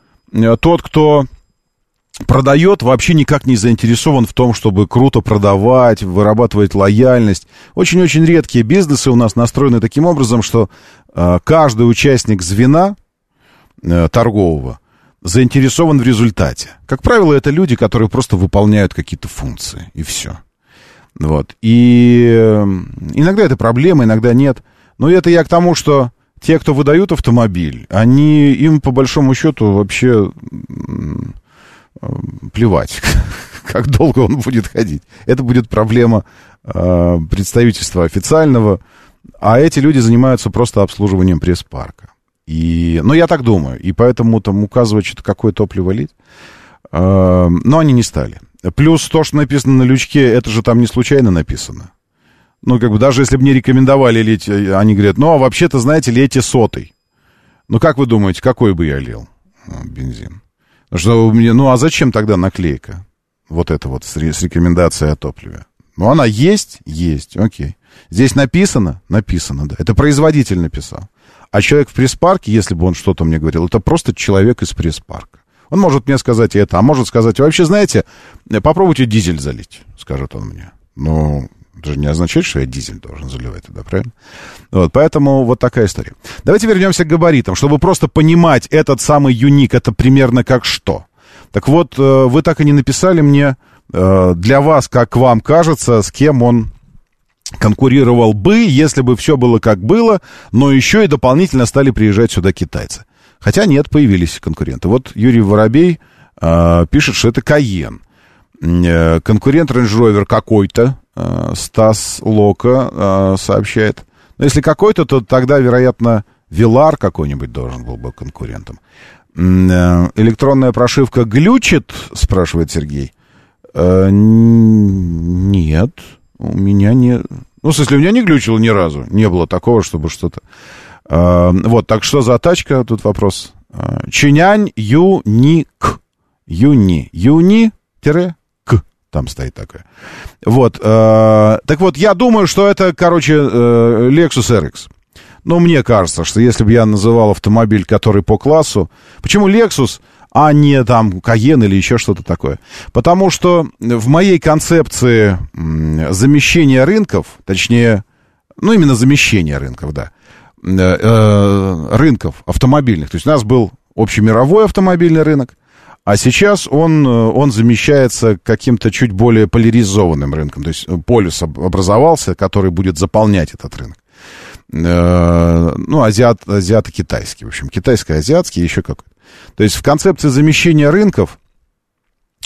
тот, кто продает, вообще никак не заинтересован в том, чтобы круто продавать, вырабатывать лояльность. Очень-очень редкие бизнесы у нас настроены таким образом, что э, каждый участник звена э, торгового заинтересован в результате. Как правило, это люди, которые просто выполняют какие-то функции, и все. Вот. И э, иногда это проблема, иногда нет. Но это я к тому, что те, кто выдают автомобиль, они, им по большому счету вообще плевать, как долго он будет ходить. Это будет проблема э, представительства официального, а эти люди занимаются просто обслуживанием пресс-парка. И, ну, я так думаю, и поэтому там указывать что-то, какое топливо лить. Э, но они не стали. Плюс то, что написано на лючке, это же там не случайно написано. Ну, как бы, даже если бы не рекомендовали лить, э, они говорят, ну, а вообще-то, знаете, лейте сотый. Ну, как вы думаете, какой бы я лил ну, бензин? Что меня, ну, а зачем тогда наклейка? Вот это вот с, с рекомендацией о топливе. Ну, она есть? Есть, окей. Здесь написано? Написано, да. Это производитель написал. А человек в пресс-парке, если бы он что-то мне говорил, это просто человек из пресс-парка. Он может мне сказать это, а может сказать, вообще, знаете, попробуйте дизель залить, скажет он мне. Ну, это же не означает, что я дизель должен заливать туда, правильно? Вот, поэтому вот такая история. Давайте вернемся к габаритам, чтобы просто понимать этот самый юник, это примерно как что. Так вот, э, вы так и не написали мне, э, для вас, как вам кажется, с кем он конкурировал бы, если бы все было как было, но еще и дополнительно стали приезжать сюда китайцы. Хотя нет, появились конкуренты. Вот Юрий Воробей э, пишет, что это Каен. Э, конкурент Range Rover какой-то, Стас Лока э, сообщает. Но если какой-то, то тогда, вероятно, Вилар какой-нибудь должен был бы конкурентом. Электронная прошивка глючит, спрашивает Сергей. Нет, у меня не... Ну, в смысле, у меня не глючило ни разу. Не было такого, чтобы что-то... Вот, так что за тачка? Тут вопрос. Чинянь Юник. Юни. Юни тире там стоит такое. Вот. Э, так вот, я думаю, что это, короче, э, Lexus RX. Ну, мне кажется, что если бы я называл автомобиль, который по классу... Почему Lexus, а не там Cayenne или еще что-то такое? Потому что в моей концепции замещения рынков, точнее, ну, именно замещения рынков, да, э, э, рынков автомобильных. То есть у нас был общемировой автомобильный рынок, а сейчас он, э, он замещается каким-то чуть более поляризованным рынком. То есть э, полюс образовался, который будет заполнять этот рынок. Э, ну, азиат, азиато-китайский. В общем, китайско-азиатский еще какой-то. То есть в концепции замещения рынков,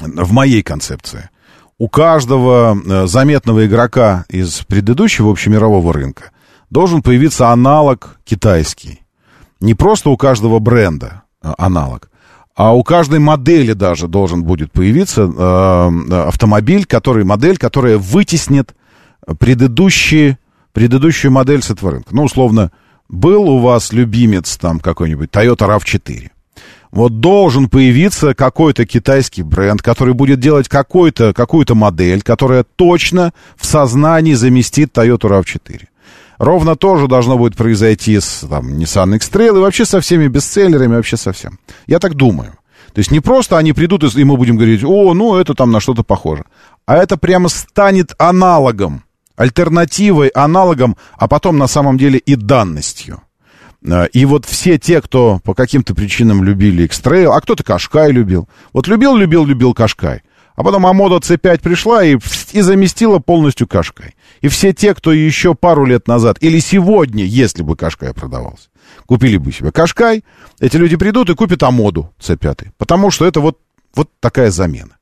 в моей концепции, у каждого заметного игрока из предыдущего общемирового рынка должен появиться аналог китайский. Не просто у каждого бренда аналог, а у каждой модели даже должен будет появиться э, автомобиль, который, модель, которая вытеснит предыдущие, предыдущую модель с этого рынка. Ну, условно, был у вас любимец там какой-нибудь Toyota RAV4. Вот должен появиться какой-то китайский бренд, который будет делать какой-то, какую-то модель, которая точно в сознании заместит Toyota RAV4. Ровно то же должно будет произойти с там, Nissan X-Trail и вообще со всеми бестселлерами, вообще со всем. Я так думаю. То есть не просто они придут, и мы будем говорить, о, ну это там на что-то похоже. А это прямо станет аналогом, альтернативой, аналогом, а потом на самом деле и данностью. Э, и вот все те, кто по каким-то причинам любили X-Trail, а кто-то Кашкай любил. Вот любил, любил, любил Кашкай. А потом Амода C5 пришла и, и заместила полностью Кашкай. И все те, кто еще пару лет назад, или сегодня, если бы Кашкай продавался, купили бы себе Кашкай, эти люди придут и купят Амоду C5. Потому что это вот, вот такая замена.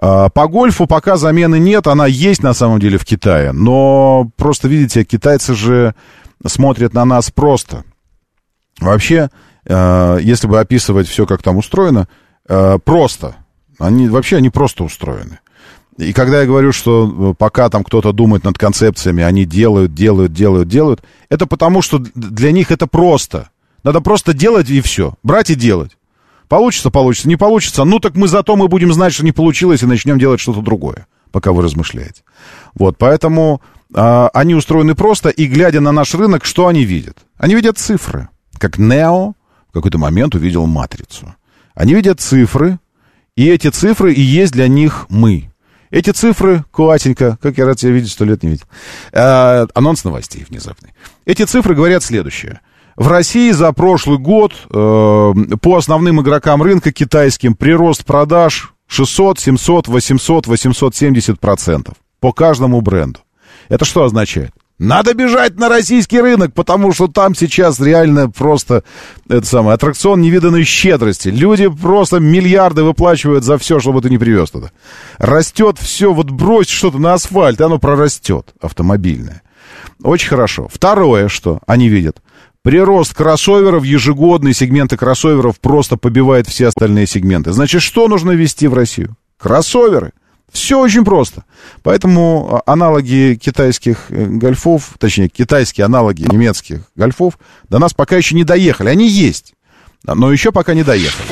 А, по гольфу пока замены нет, она есть на самом деле в Китае, но просто, видите, китайцы же смотрят на нас просто. Вообще, а, если бы описывать все, как там устроено, а, просто – они вообще они просто устроены. И когда я говорю, что э, пока там кто-то думает над концепциями, они делают, делают, делают, делают, это потому, что для них это просто. Надо просто делать и все. Брать и делать. Получится, получится, не получится. Ну так мы зато мы будем знать, что не получилось, и начнем делать что-то другое, пока вы размышляете. Вот, поэтому э, они устроены просто, и глядя на наш рынок, что они видят? Они видят цифры. Как Нео в какой-то момент увидел матрицу. Они видят цифры, И эти цифры и есть для них мы. Эти цифры, Куатенька, как я рад тебя видеть, сто лет не видел. Э, анонс новостей внезапный. Эти цифры говорят следующее. В России за прошлый год э, по основным игрокам рынка китайским прирост продаж 600, 700, 800, 870 процентов по каждому бренду. Это что означает? Надо бежать на российский рынок, потому что там сейчас реально просто это самое, аттракцион невиданной щедрости. Люди просто миллиарды выплачивают за все, чтобы ты не привез туда. Растет все, вот брось что-то на асфальт, и оно прорастет, автомобильное. Очень хорошо. Второе, что они видят. Прирост кроссоверов, ежегодный сегменты кроссоверов просто побивает все остальные сегменты. Значит, что нужно ввести в Россию? Кроссоверы. Все очень просто. Поэтому а, аналоги китайских э, гольфов, точнее, китайские аналоги немецких гольфов до нас пока еще не доехали. Они есть, но еще пока не доехали.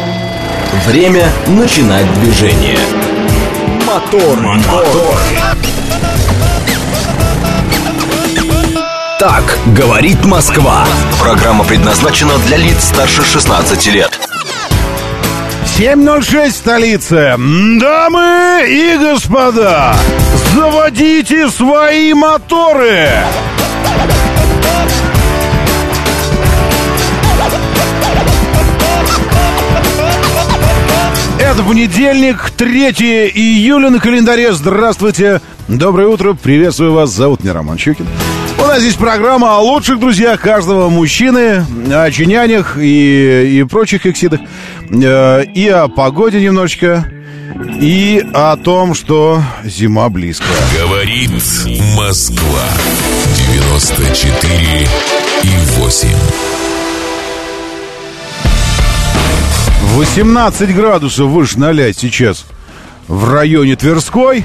Время начинать движение. Мотор, мотор. Так говорит Москва. Программа предназначена для лиц старше 16 лет. 7.06 столица. Дамы и господа, заводите свои моторы. Это понедельник, 3 июля на календаре. Здравствуйте. Доброе утро. Приветствую вас. Зовут меня Роман Щукин. У нас здесь программа о лучших друзьях каждого мужчины, о чинянях и, и прочих эксидах, э, и о погоде немножечко, и о том, что зима близко. Говорит Москва. 94 и 8. 18 градусов выше 0 сейчас в районе Тверской.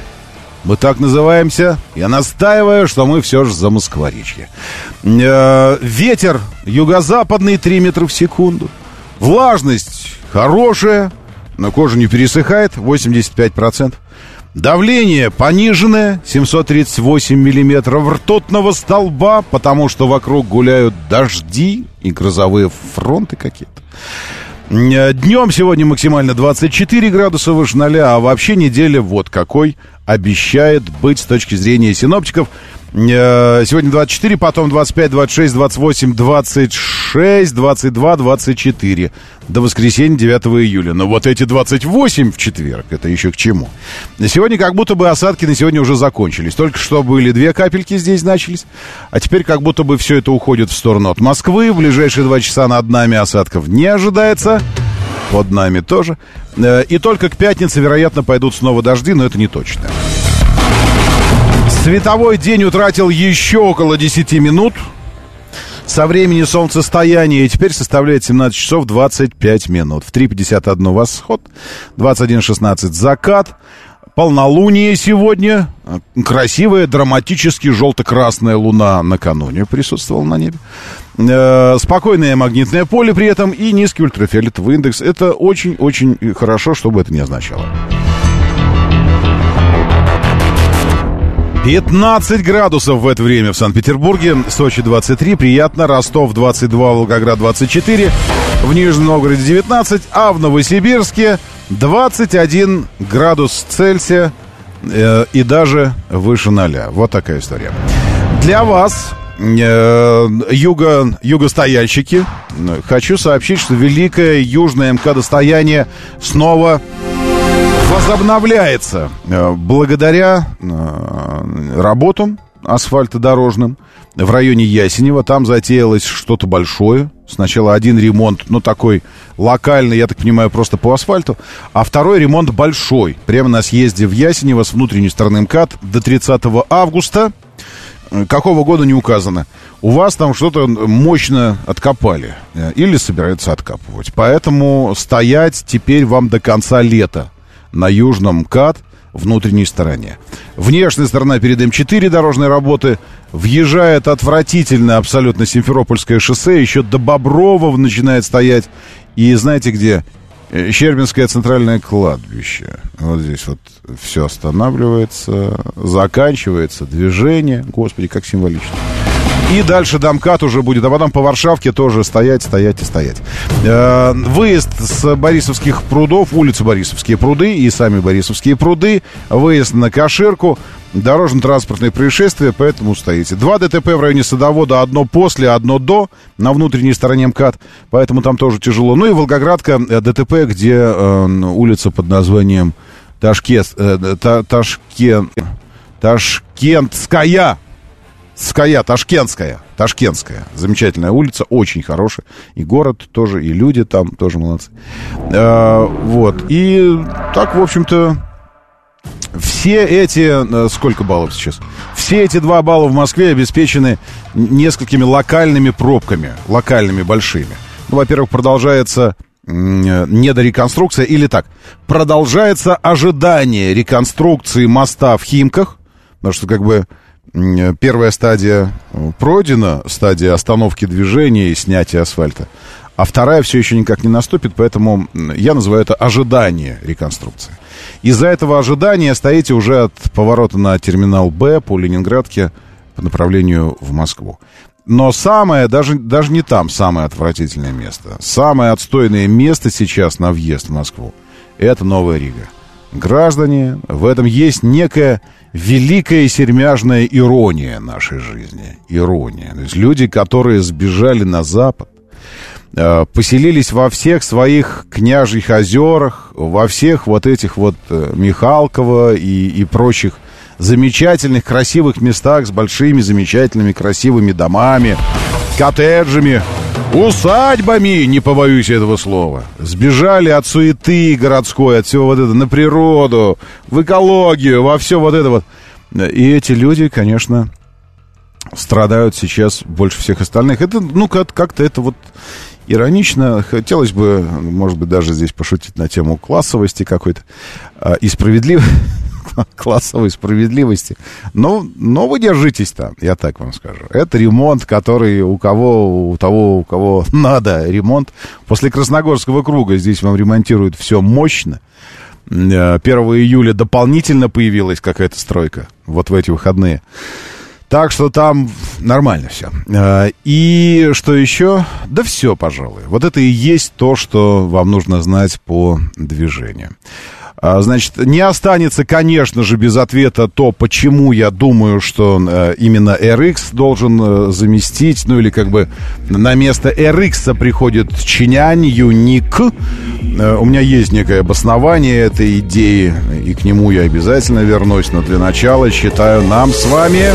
Мы так называемся. Я настаиваю, что мы все же за Москворечье. Э, ветер юго-западный 3 метра в секунду. Влажность хорошая, но кожа не пересыхает, 85%. Давление пониженное, 738 миллиметров ртутного столба, потому что вокруг гуляют дожди и грозовые фронты какие-то. Днем сегодня максимально 24 градуса выше 0, а вообще неделя вот какой обещает быть с точки зрения синоптиков. Э, Сегодня 24, потом 25, 26, 28, 26, 22, 24. До воскресенья 9 июля. Но вот эти 28 в четверг, это еще к чему? Сегодня как будто бы осадки на сегодня уже закончились. Только что были две капельки здесь начались. А теперь как будто бы все это уходит в сторону от Москвы. В ближайшие два часа над нами осадков не ожидается. Под нами тоже. Э, И только к пятнице, вероятно, пойдут снова дожди, но это не точно. Световой день утратил еще около 10 минут со времени солнцестояния и теперь составляет 17 часов 25 минут. В 3.51 восход, 21.16 закат, полнолуние сегодня, красивая, драматически желто-красная луна накануне присутствовала на небе. Э, спокойное магнитное поле при этом и низкий ультрафиолетовый индекс. Это очень-очень хорошо, что бы это ни означало. 15 градусов в это время в Санкт-Петербурге, Сочи 23, приятно, Ростов 22, Волгоград 24, в Нижнем Новгороде 19, а в Новосибирске 21 градус Цельсия э, и даже выше ноля. Вот такая история. Для вас, э, юго, югостояльщики, хочу сообщить, что великое южное МК-достояние снова возобновляется э, благодаря э, работам асфальтодорожным в районе Ясенева. Там затеялось что-то большое. Сначала один ремонт, ну, такой локальный, я так понимаю, просто по асфальту. А второй ремонт большой. Прямо на съезде в Ясенево с внутренней стороны МКАД до 30 августа. Э, Какого года не указано. У вас там что-то мощно откопали. Или собираются откапывать. Поэтому стоять теперь вам до конца лета на южном МКАД внутренней стороне. Внешняя сторона перед М4 дорожной работы въезжает отвратительно абсолютно Симферопольское шоссе, еще до Боброва начинает стоять. И знаете где? Э, Щербинское центральное кладбище. Вот здесь вот все останавливается, заканчивается движение. Господи, как символично. И дальше домкат уже будет, а потом по Варшавке тоже стоять, стоять и стоять. Э, выезд с Борисовских прудов, улицы Борисовские пруды и сами Борисовские пруды, выезд на Каширку, дорожно-транспортные происшествия, поэтому стоите. Два ДТП в районе Садовода, одно после, одно до, на внутренней стороне МКАД, поэтому там тоже тяжело. Ну и Волгоградка, э, ДТП, где э, улица под названием Ташкент, э, та, Ташкент, Ташкентская, Ская, Ташкентская, Ташкентская. Замечательная улица, очень хорошая. И город тоже, и люди там тоже молодцы. Э, вот. И так, в общем-то, все эти... э, Сколько баллов сейчас? Все эти два балла в Москве обеспечены несколькими локальными пробками. Локальными, большими. Ну, во-первых, продолжается э, недореконструкция, или так, продолжается ожидание реконструкции моста в Химках, потому что, как бы, первая стадия э, пройдена, стадия остановки движения и снятия асфальта, а вторая все еще никак не наступит, поэтому я называю это ожидание реконструкции. Из-за этого ожидания стоите уже от поворота на терминал Б по Ленинградке по направлению в Москву. Но самое, даже, даже не там самое отвратительное место. Самое отстойное место сейчас на въезд в Москву – это Новая Рига. Граждане, в этом есть некая великая сермяжная ирония нашей жизни. Ирония. То есть люди, которые сбежали на Запад, э, поселились во всех своих княжьих озерах, во всех вот этих вот э, Михалково и, и прочих замечательных, красивых местах с большими, замечательными, красивыми домами, коттеджами, усадьбами, не побоюсь этого слова. Сбежали от суеты городской, от всего вот этого, на природу, в экологию, во все вот это вот. И эти люди, конечно, страдают сейчас больше всех остальных. Это, ну, как- как-то это вот иронично. Хотелось бы, может быть, даже здесь пошутить на тему классовости какой-то а, и справедливости. классовой справедливости. Но, но вы держитесь там, я так вам скажу. Это ремонт, который у кого, у того, у кого надо ремонт. После Красногорского круга здесь вам ремонтируют все мощно. Э, 1 июля дополнительно появилась какая-то стройка. Вот в эти выходные. Так что там нормально все. И что еще? Да все, пожалуй. Вот это и есть то, что вам нужно знать по движению. А, Значит, не останется, конечно же, без ответа то, почему я думаю, что э, именно RX должен э, заместить, ну или как бы на место RX приходит Чинянь, Юник. Э, У меня есть некое обоснование этой идеи, и к нему я обязательно вернусь, но для начала считаю нам с вами...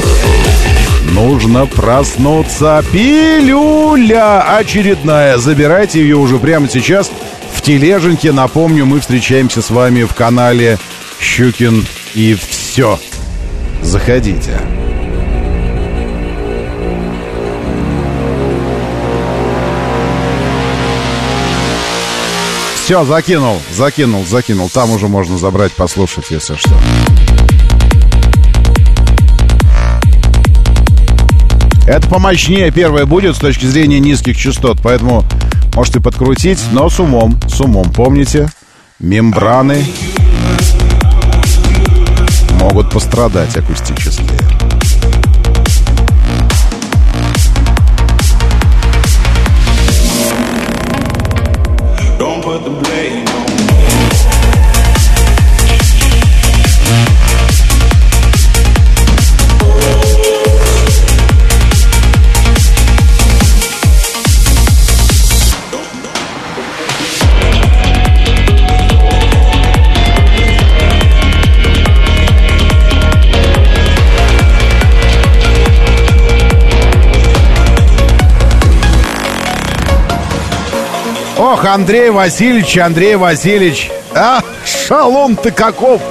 Нужно проснуться. Пилюля очередная. Забирайте ее уже прямо сейчас в тележеньке. Напомню, мы встречаемся с вами в канале Щукин и все. Заходите. Все, закинул, закинул, закинул. Там уже можно забрать, послушать, если что. Это помощнее первое будет с точки зрения низких частот, поэтому можете подкрутить, но с умом, с умом. Помните, мембраны могут пострадать акустически. Ох, Андрей Васильевич, Андрей Васильевич. А, шалом ты каков!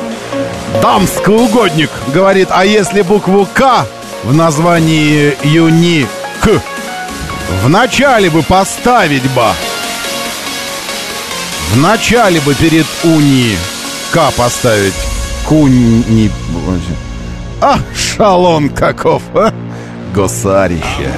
Дамский угодник, говорит, а если букву К в названии Юни К в начале бы поставить бы. В начале бы перед Уни К поставить. Куни... А, шалон каков, а? Госарище.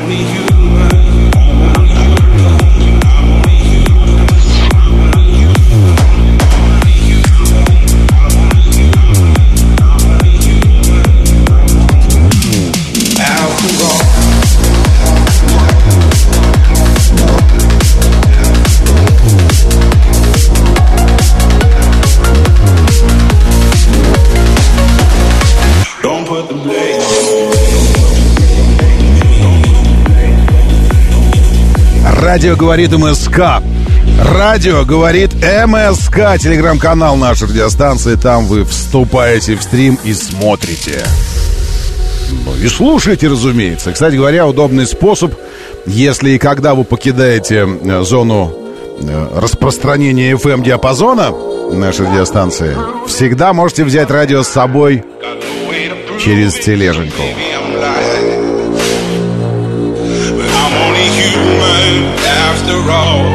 Радио говорит МСК. Радио говорит МСК. Телеграм-канал нашей радиостанции. Там вы вступаете в стрим и смотрите. Ну и слушайте, разумеется. Кстати говоря, удобный способ, если и когда вы покидаете э, зону э, распространения FM-диапазона нашей радиостанции, всегда можете взять радио с собой через тележеньку. wrong.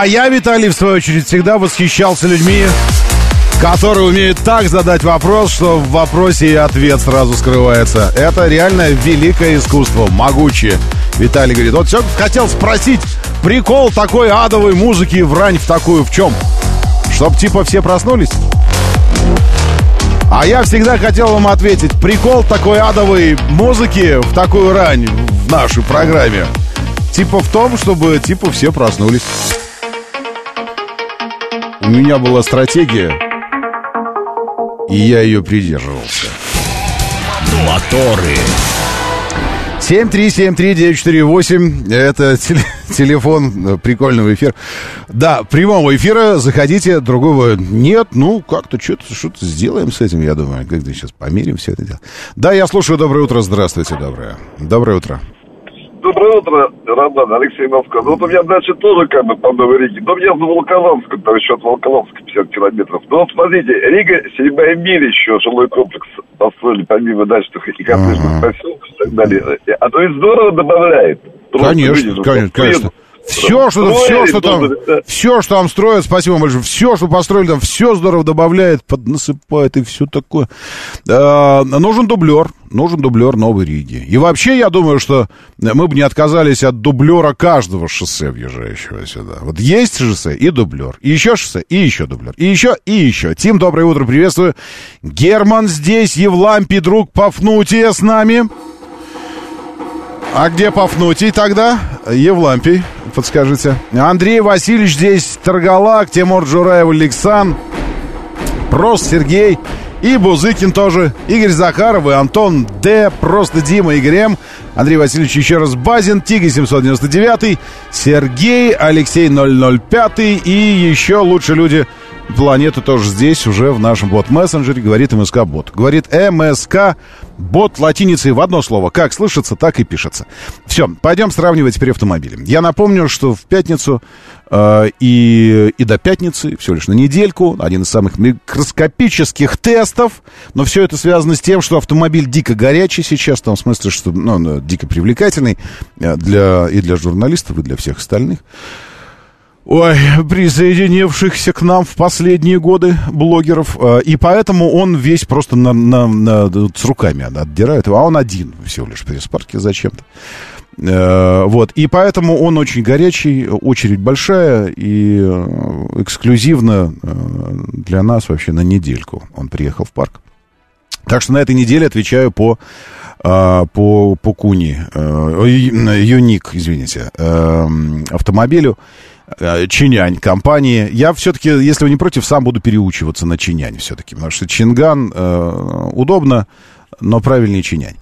А я, Виталий, в свою очередь, всегда восхищался людьми, которые умеют так задать вопрос, что в вопросе и ответ сразу скрывается. Это реально великое искусство, могучее. Виталий говорит, вот все хотел спросить, прикол такой адовой музыки в рань в такую в чем? Чтоб типа все проснулись? А я всегда хотел вам ответить, прикол такой адовой музыки в такую рань в нашей программе. Типа в том, чтобы типа все проснулись. У меня была стратегия, и я ее придерживался. Моторы. 7373948 Это теле- телефон э, прикольного эфира. Да, прямого эфира. Заходите, другого нет. Ну, как-то что-то что сделаем с этим, я думаю. Как-то сейчас померим все это дело. Да, я слушаю. Доброе утро. Здравствуйте, доброе. Доброе утро. Доброе утро, Роман, Алексей Москва. Ну, вот у меня дальше тоже как бы по Новой Риге. Но мне за Волколамском, там еще от Волколамска 50 километров. Ну, вот смотрите, Рига, седьмая миля еще, жилой комплекс построили, помимо дачных и коттеджных поселков и так далее. А то и здорово добавляет. Просто Конечно, видишь, конечно, конечно. Все, что, все, что там, все, что там строят, спасибо вам большое, все, что построили там, все здорово добавляет, поднасыпает и все такое. А, нужен дублер, нужен дублер Новой Риги. И вообще, я думаю, что мы бы не отказались от дублера каждого шоссе, въезжающего сюда. Вот есть шоссе и дублер, и еще шоссе, и еще дублер, и еще, и еще. Тим, доброе утро, приветствую. Герман здесь, Евлампий, друг Пафнутия с нами. А где Пафнутий тогда? Евлампий, подскажите. Андрей Васильевич здесь, Таргалак, Тимур Джураев, Александр, Прост Сергей и Бузыкин тоже, Игорь Захаров и Антон Д, просто Дима, Игорь М, Андрей Васильевич еще раз Базин, Тига 799, Сергей, Алексей 005 и еще лучше люди планеты тоже здесь, уже в нашем бот-мессенджере, говорит МСК Бот. Говорит МСК Бот латиницей в одно слово. Как слышится, так и пишется. Все, пойдем сравнивать теперь автомобили. Я напомню, что в пятницу э, и, и до пятницы, всего лишь на недельку, один из самых микроскопических тестов, но все это связано с тем, что автомобиль дико горячий сейчас, в том смысле, что ну, дико привлекательный э, для, и для журналистов, и для всех остальных. Ой, присоединившихся к нам в последние годы блогеров. э, И поэтому он весь просто на, на- на- с руками отдирает его. А он один всего лишь в пресс-парке зачем-то. Э, Вот, и поэтому он очень горячий, очередь большая и э, эксклюзивно для нас вообще на недельку он приехал в парк. Так что на этой неделе отвечаю по, по, по Куни, UNI-K, извините, автомобилю. Э, Чинянь компании. Я все-таки, если вы не против, сам буду переучиваться на Чинянь все-таки, потому что Чинган э, удобно, но правильнее Чинянь.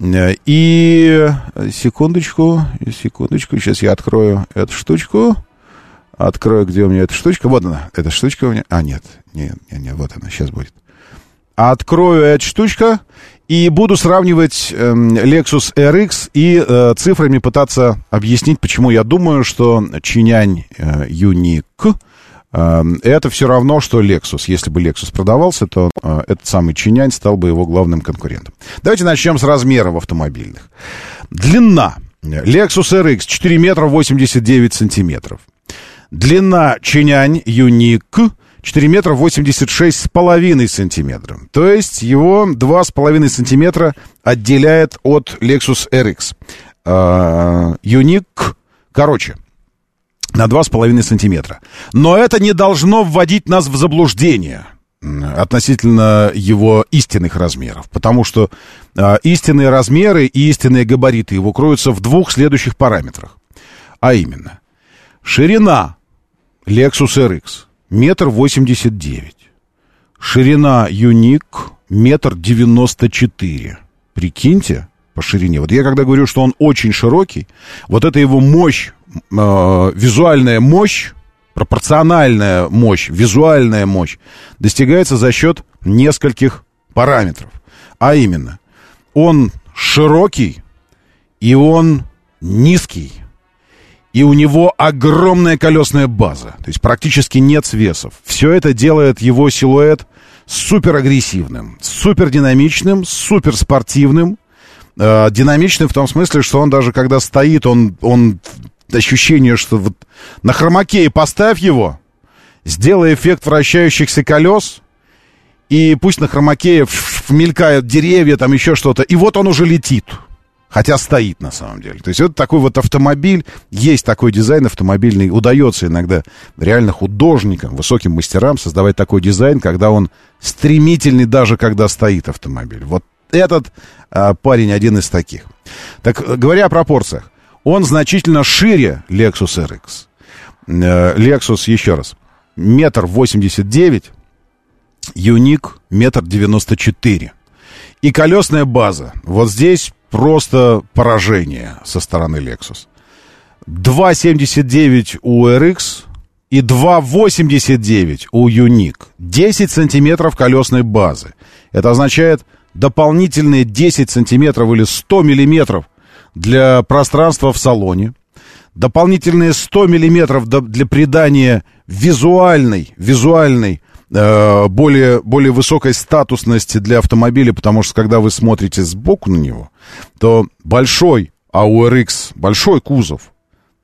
Э, И секундочку, секундочку, сейчас я открою эту штучку. Открою, где у меня эта штучка. Вот она, эта штучка у меня. А, нет, нет, нет, нет вот она, сейчас будет. Открою эту штучку, И буду сравнивать эм, Lexus RX и э, цифрами пытаться объяснить, почему я думаю, что Чинянь э, UNI-K э, это все равно, что Lexus. Если бы Lexus продавался, то э, этот самый Чинянь стал бы его главным конкурентом. Давайте начнем с размеров автомобильных. Длина. Lexus RX 4 метра 89 сантиметров. Длина Чинянь Unique 4 метра 86 с половиной сантиметра. То есть его 2,5 сантиметра отделяет от Lexus RX. А, Unique короче на 2,5 сантиметра. Но это не должно вводить нас в заблуждение относительно его истинных размеров. Потому что а, истинные размеры и истинные габариты его кроются в двух следующих параметрах. А именно, ширина Lexus RX метр восемьдесят девять. Ширина Юник метр девяносто четыре. Прикиньте, по ширине. Вот я когда говорю, что он очень широкий, вот это его мощь, э, визуальная мощь, пропорциональная мощь, визуальная мощь достигается за счет нескольких параметров. А именно, он широкий и он низкий. И у него огромная колесная база. То есть практически нет свесов. Все это делает его силуэт супер агрессивным, супер динамичным, супер спортивным. Э, динамичным в том смысле, что он даже когда стоит, он, он ощущение, что вот на хромакее поставь его, сделай эффект вращающихся колес, и пусть на хромакее ф- мелькают деревья, там еще что-то, и вот он уже летит. Хотя стоит на самом деле. То есть это такой вот автомобиль, есть такой дизайн автомобильный, удается иногда реально художникам, высоким мастерам создавать такой дизайн, когда он стремительный даже когда стоит автомобиль. Вот этот а, парень один из таких. Так, э, говоря о пропорциях, он значительно шире Lexus RX. Э, Lexus, еще раз, метр восемьдесят девять, Юник метр девяносто четыре. И колесная база. Вот здесь просто поражение со стороны Lexus. 2,79 у RX и 2,89 у Unique. 10 сантиметров колесной базы. Это означает дополнительные 10 сантиметров или 100 миллиметров для пространства в салоне. Дополнительные 100 миллиметров для придания визуальной, визуальной более, более высокой статусности для автомобиля, потому что когда вы смотрите сбоку на него, то большой AURX, большой кузов,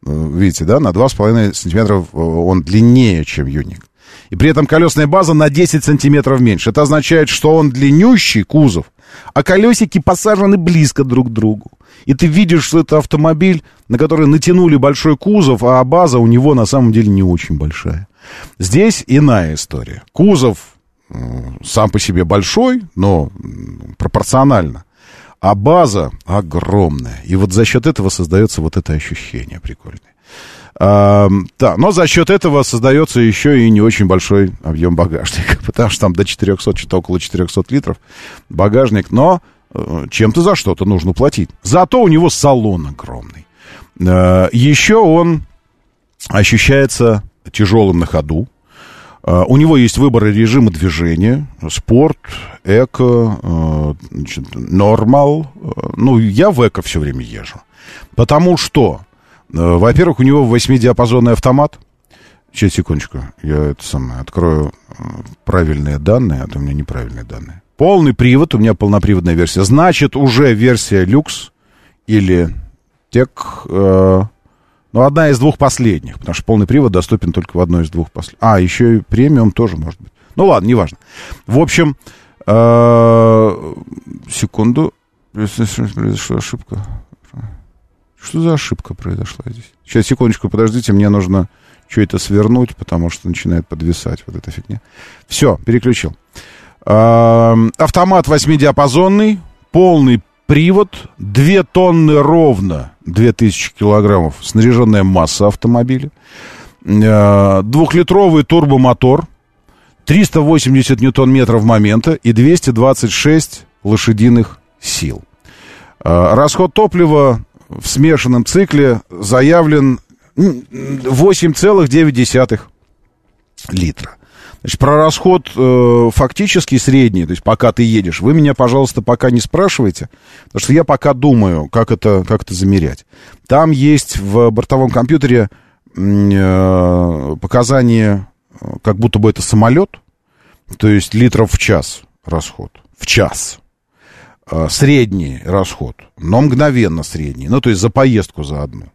э, видите, да, на 2,5 сантиметров э, он длиннее, чем Юник. И при этом колесная база на 10 сантиметров меньше. Это означает, что он длиннющий кузов, а колесики посажены близко друг к другу. И ты видишь, что это автомобиль, на который натянули большой кузов, а база у него на самом деле не очень большая. Здесь иная история. Кузов э, сам по себе большой, но пропорционально. А база огромная. И вот за счет этого создается вот это ощущение прикольное. А, да, но за счет этого создается еще и не очень большой объем багажника, потому что там до 400, что-то около 400 литров багажник, но э, чем-то за что-то нужно платить. Зато у него салон огромный. Э, еще он ощущается тяжелым на ходу. Э, У него есть выбор режима движения. Спорт, эко, э, значит, нормал. Э, Ну, я в эко все время езжу. Потому что, э, во-первых, у него восьмидиапазонный автомат. Сейчас, секундочку, я это самое, открою правильные данные, а то у меня неправильные данные. Полный привод, у меня полноприводная версия. Значит, уже версия люкс или тек, э, ну, одна из двух последних, потому что полный привод доступен только в одной из двух последних. А, еще и премиум тоже может быть. Ну, ладно, неважно. В общем, э, секунду. Произошла ошибка. Что за ошибка произошла здесь? Сейчас, секундочку, подождите, мне нужно что это свернуть, потому что начинает подвисать вот эта фигня. Все, переключил. Э, Автомат восьмидиапазонный, полный привод, 2 тонны ровно, 2000 килограммов, снаряженная масса автомобиля, Э, двухлитровый турбомотор, 380 ньютон-метров момента и 226 лошадиных сил. Э, Расход топлива в смешанном цикле заявлен м, 8,9 литра. Значит, про расход э, фактически средний, то есть пока ты едешь, вы меня, пожалуйста, пока не спрашивайте, потому что я пока думаю, как это, как это замерять. Там есть в бортовом компьютере э, показания, э, как будто бы это самолет, то есть литров в час расход. В час. Э, средний расход, но мгновенно средний, ну, то есть за поездку за одну.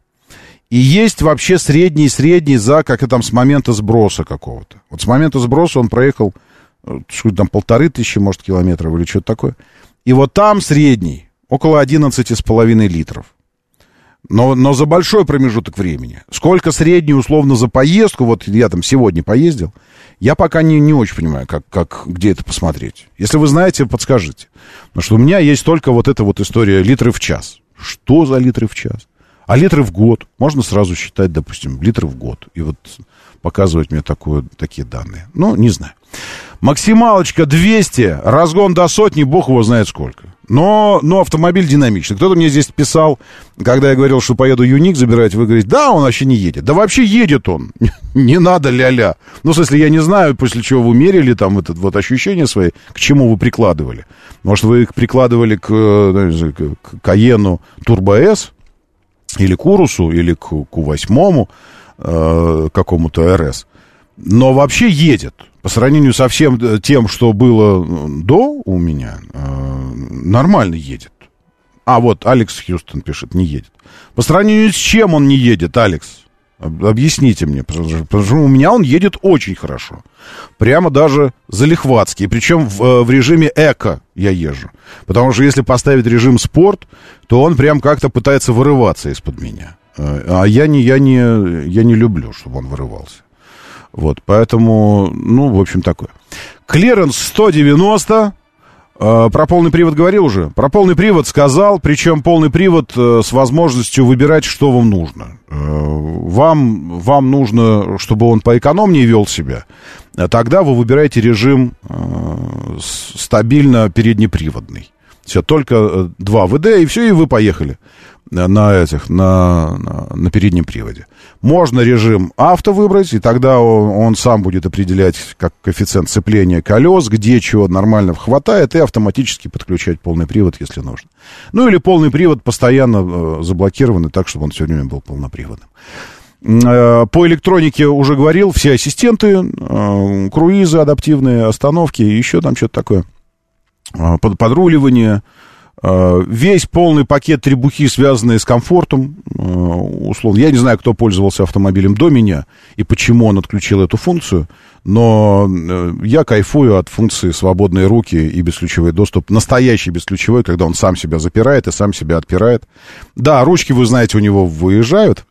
И есть вообще средний-средний за, как и там, с момента сброса какого-то. Вот с момента сброса он проехал, э, что там, полторы тысячи, может, километров или что-то такое. И вот там средний, около 11,5 литров. Но, но за большой промежуток времени. Сколько средний, условно, за поездку, вот я там сегодня поездил, я пока не, не очень понимаю, как, как, где это посмотреть. Если вы знаете, подскажите. Потому что у меня есть только вот эта вот история литры в час. Что за литры в час? А литры в год? Можно сразу считать, допустим, литры в год. И вот показывать мне такое, такие данные. Ну, не знаю. Максималочка 200, разгон до сотни, бог его знает сколько. Но, но автомобиль динамичный. Кто-то мне здесь писал, когда я говорил, что поеду Юник забирать, вы говорите, да, он вообще не едет. Да вообще едет он. Не надо ля-ля. Ну, в смысле, я не знаю, после чего вы мерили там это вот ощущения свои, к чему вы прикладывали. Может, вы их прикладывали к, э, к к Каену Turbo S, или к Урусу, или к Q8, э, какому-то РС. Но вообще едет. По сравнению со всем э, тем, что было э, до у меня, э, нормально едет. А вот Алекс Хьюстон пишет, не едет. По сравнению с чем он не едет, Алекс? Об- Объясните мне, потому что у меня он едет очень хорошо. Прямо даже залихватский. Причем в, э, в режиме эко я езжу. Потому что если поставить режим спорт, то он прям как-то пытается вырываться из-под меня. Э, А я не, я, не, я не люблю, чтобы он вырывался. Вот, поэтому, ну, в общем, такое. Клиренс 190. Э, Про полный привод говорил уже. Про полный привод сказал, причем полный привод э, с возможностью выбирать, что вам нужно. Э, Вам, вам нужно, чтобы он поэкономнее вел себя. А Тогда вы выбираете режим стабильно переднеприводный. Все, только э, два ВД, и все, и вы поехали на этих, на, на, на переднем приводе. Можно режим авто выбрать, и тогда он, он сам будет определять как коэффициент сцепления колес, где чего нормально хватает, и автоматически подключать полный привод, если нужно. Ну или полный привод постоянно э, заблокированный, так, чтобы он все время был полноприводным. Э, По электронике уже говорил, все ассистенты, э, круизы адаптивные, остановки, еще там что-то такое. Э, под- Подруливание, весь полный пакет требухи, связанные с комфортом, э, условно. Я не знаю, кто пользовался автомобилем до меня и почему он отключил эту функцию, но э, я кайфую от функции свободные руки и бесключевой доступ. Настоящий бесключевой, когда он сам себя запирает и сам себя отпирает. Да, ручки, вы знаете, у него выезжают,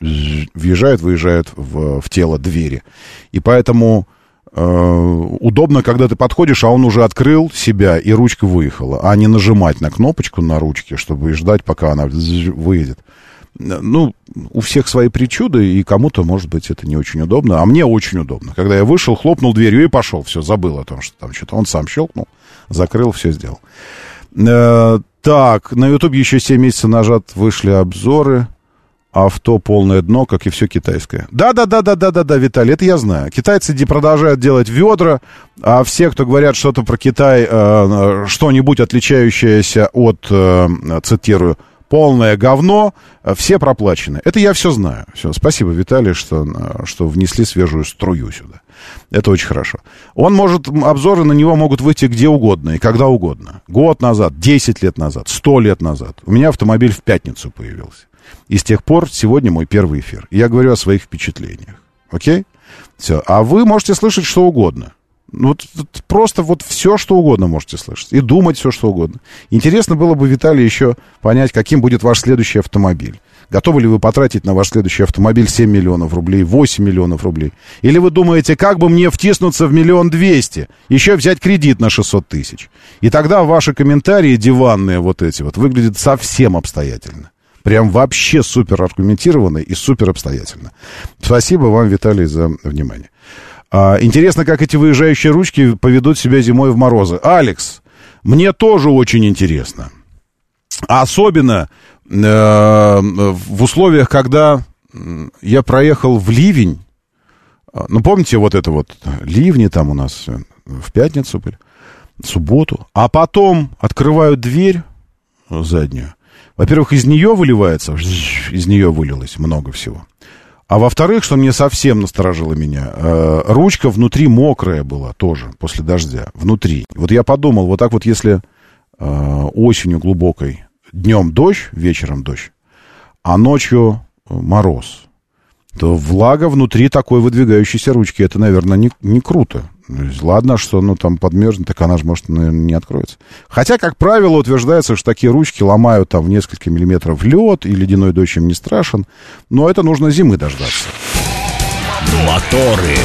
въезжают, выезжают в, в тело двери. И поэтому э, удобно, когда ты подходишь, а он уже открыл себя, и ручка выехала, а не нажимать на кнопочку на ручке, чтобы ждать, пока она выедет. Ну, у всех свои причуды, и кому-то, может быть, это не очень удобно, а мне очень удобно. Когда я вышел, хлопнул дверью и пошел, все, забыл о том, что там что-то. Он сам щелкнул, закрыл, все сделал. Э, так, на Ютубе еще 7 месяцев назад вышли обзоры. Авто полное дно, как и все китайское. Да, да, да, да, да, да, да, Виталий, это я знаю. Китайцы продолжают делать ведра, а все, кто говорят что-то про Китай, э, э, что-нибудь отличающееся от, э, цитирую, полное говно, э, все проплачены. Это я все знаю. Все, спасибо, Виталий, что, э, что внесли свежую струю сюда. Это очень хорошо. Он может, обзоры на него могут выйти где угодно и когда угодно. Год назад, 10 лет назад, 100 лет назад. У меня автомобиль в пятницу появился. И с тех пор сегодня мой первый эфир. Я говорю о своих впечатлениях. Окей? Все. А вы можете слышать что угодно. Ну, Вот, вот просто вот все, что угодно можете слышать. И думать все, что угодно. Интересно было бы, Виталий, еще понять, каким будет ваш следующий автомобиль. Готовы ли вы потратить на ваш следующий автомобиль 7 миллионов рублей, 8 миллионов рублей? Или вы думаете, как бы мне втиснуться в миллион двести, еще взять кредит на 600 тысяч? И тогда ваши комментарии диванные вот эти вот выглядят совсем обстоятельно. Прям вообще супер аргументированно и супер обстоятельно. Спасибо вам, Виталий, за внимание. А, интересно, как эти выезжающие ручки поведут себя зимой в морозы. Алекс, мне тоже очень интересно. Особенно э, в условиях, когда я проехал в ливень, А, Ну, помните, вот это вот ливни там у нас э, в пятницу были, в субботу. А потом открывают дверь э, заднюю. Во-первых, из нее выливается, из нее вылилось много всего. А во-вторых, что мне совсем насторожило меня, э, ручка внутри мокрая была тоже после дождя, внутри. Вот я подумал, вот так вот если э, осенью глубокой, днем дождь, вечером дождь, а ночью э, мороз, то влага внутри такой выдвигающейся ручки, это, наверное, не, не круто. Есть, ладно, что ну, там подмерзнет, так она же, может, наверное, не откроется. Хотя, как правило, утверждается, что такие ручки ломают там в несколько миллиметров лед, и ледяной дождь им не страшен. Но это нужно зимы дождаться. Моторы.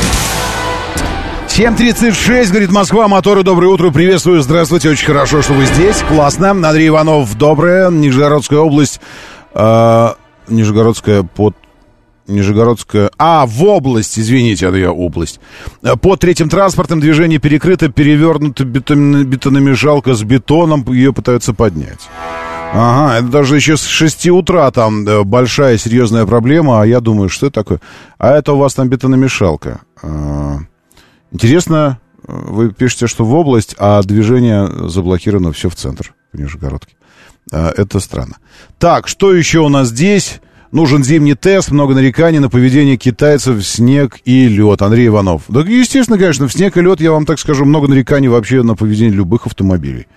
7.36, говорит Москва, моторы, доброе утро, приветствую, здравствуйте, очень хорошо, что вы здесь, классно. Андрей Иванов, доброе, Нижегородская область, э, Нижегородская под... Нижегородская... А, в область, извините, это я область. Под третьим транспортным движение перекрыто, перевернута бетон, бетономешалка с бетоном, ее пытаются поднять. Ага, это даже еще с 6 утра там э, большая серьезная проблема, а я думаю, что это такое? А это у вас там бетономешалка. Э, Интересно, э, вы пишете, что в область, а движение заблокировано все в центр, в Нижегородке. Э, Это странно. Так, что еще у нас здесь? Нужен зимний тест, много нареканий на поведение китайцев, снег и лед. Андрей Иванов. Да, естественно, конечно, в снег и лед, я вам так скажу, много нареканий вообще на поведение любых автомобилей.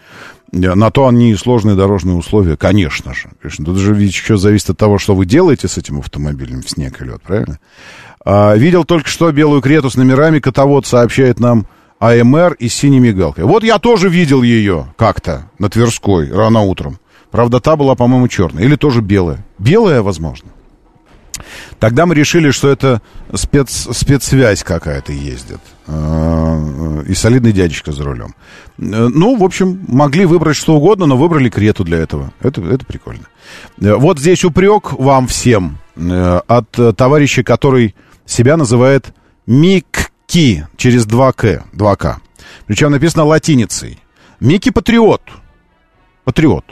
Э, На то они и сложные дорожные условия, конечно же. Конечно, тут же ведь еще зависит от того, что вы делаете с этим автомобилем в снег и лед, правильно? А, видел только что белую крету с номерами, котовод сообщает нам АМР и с синей мигалкой. Вот я тоже видел ее как-то на Тверской рано утром. Правда, та была, по-моему, черная. Или тоже белая. Белая, возможно. Тогда мы решили, что это спец, спецсвязь какая-то ездит. Э, И солидный дядечка за рулем. Э, Ну, в общем, могли выбрать что угодно, но выбрали Крету для этого. Это, это прикольно. Э, Вот здесь упрек вам всем от товарища, который себя называет Микки через 2К. 2К. Причем написано латиницей. Микки Патриот. Патриот.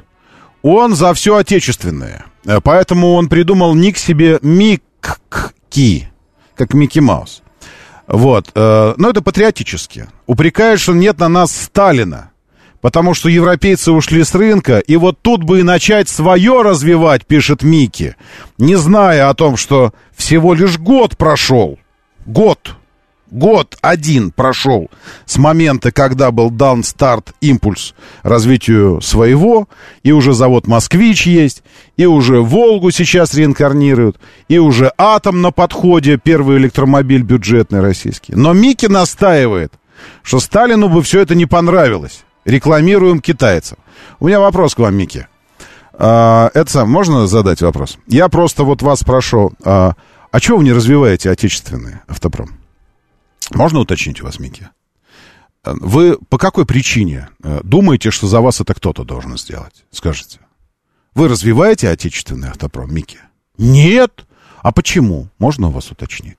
Он за все отечественное. Э, Поэтому он придумал ник себе Микки, как Микки Маус. Вот. э, Но это патриотически. Упрекает, что нет на нас Сталина. Потому что европейцы ушли с рынка, и вот тут бы и начать свое развивать, пишет Микки, не зная о том, что всего лишь год прошел. Год. Год один прошел с момента, когда был дан старт, импульс развитию своего, и уже завод «Москвич» есть, и уже «Волгу» сейчас реинкарнируют, и уже «Атом» на подходе, первый электромобиль бюджетный российский. Но Микки настаивает, что Сталину бы все это не понравилось. Рекламируем китайцев. У меня вопрос к вам, Микки. А, это сам, можно задать вопрос? Я просто вот вас прошу, а, а чего вы не развиваете отечественный автопром? Можно уточнить у вас, Микки? А, Вы по какой причине э, думаете, что за вас это кто-то должен сделать? Скажите. Вы развиваете отечественный автопром, Микки? Нет. А почему? Можно у вас уточнить?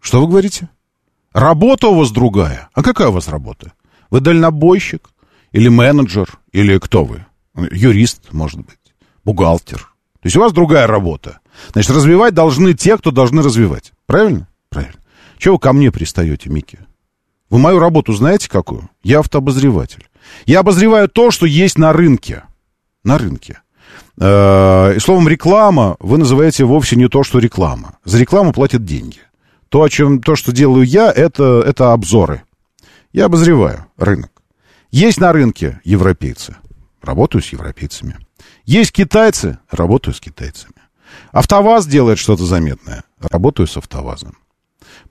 Что вы говорите? Работа у вас другая. А какая у вас работа? Вы дальнобойщик? Или менеджер? Или кто вы? Юрист, может быть? Бухгалтер? То есть у вас другая работа. Значит, развивать должны те, кто должны развивать. Правильно? Правильно. Чего вы ко мне пристаете, Микки? Вы мою работу знаете какую? Я автообозреватель. Я обозреваю то, что есть на рынке. На рынке. Э, И словом реклама вы называете вовсе не то, что реклама. За рекламу платят деньги. То, о чем, то что делаю я, это, это обзоры. Я обозреваю рынок. Есть на рынке европейцы. Работаю с европейцами. Есть китайцы. Работаю с китайцами. АвтоВАЗ делает что-то заметное. Работаю с АвтоВАЗом.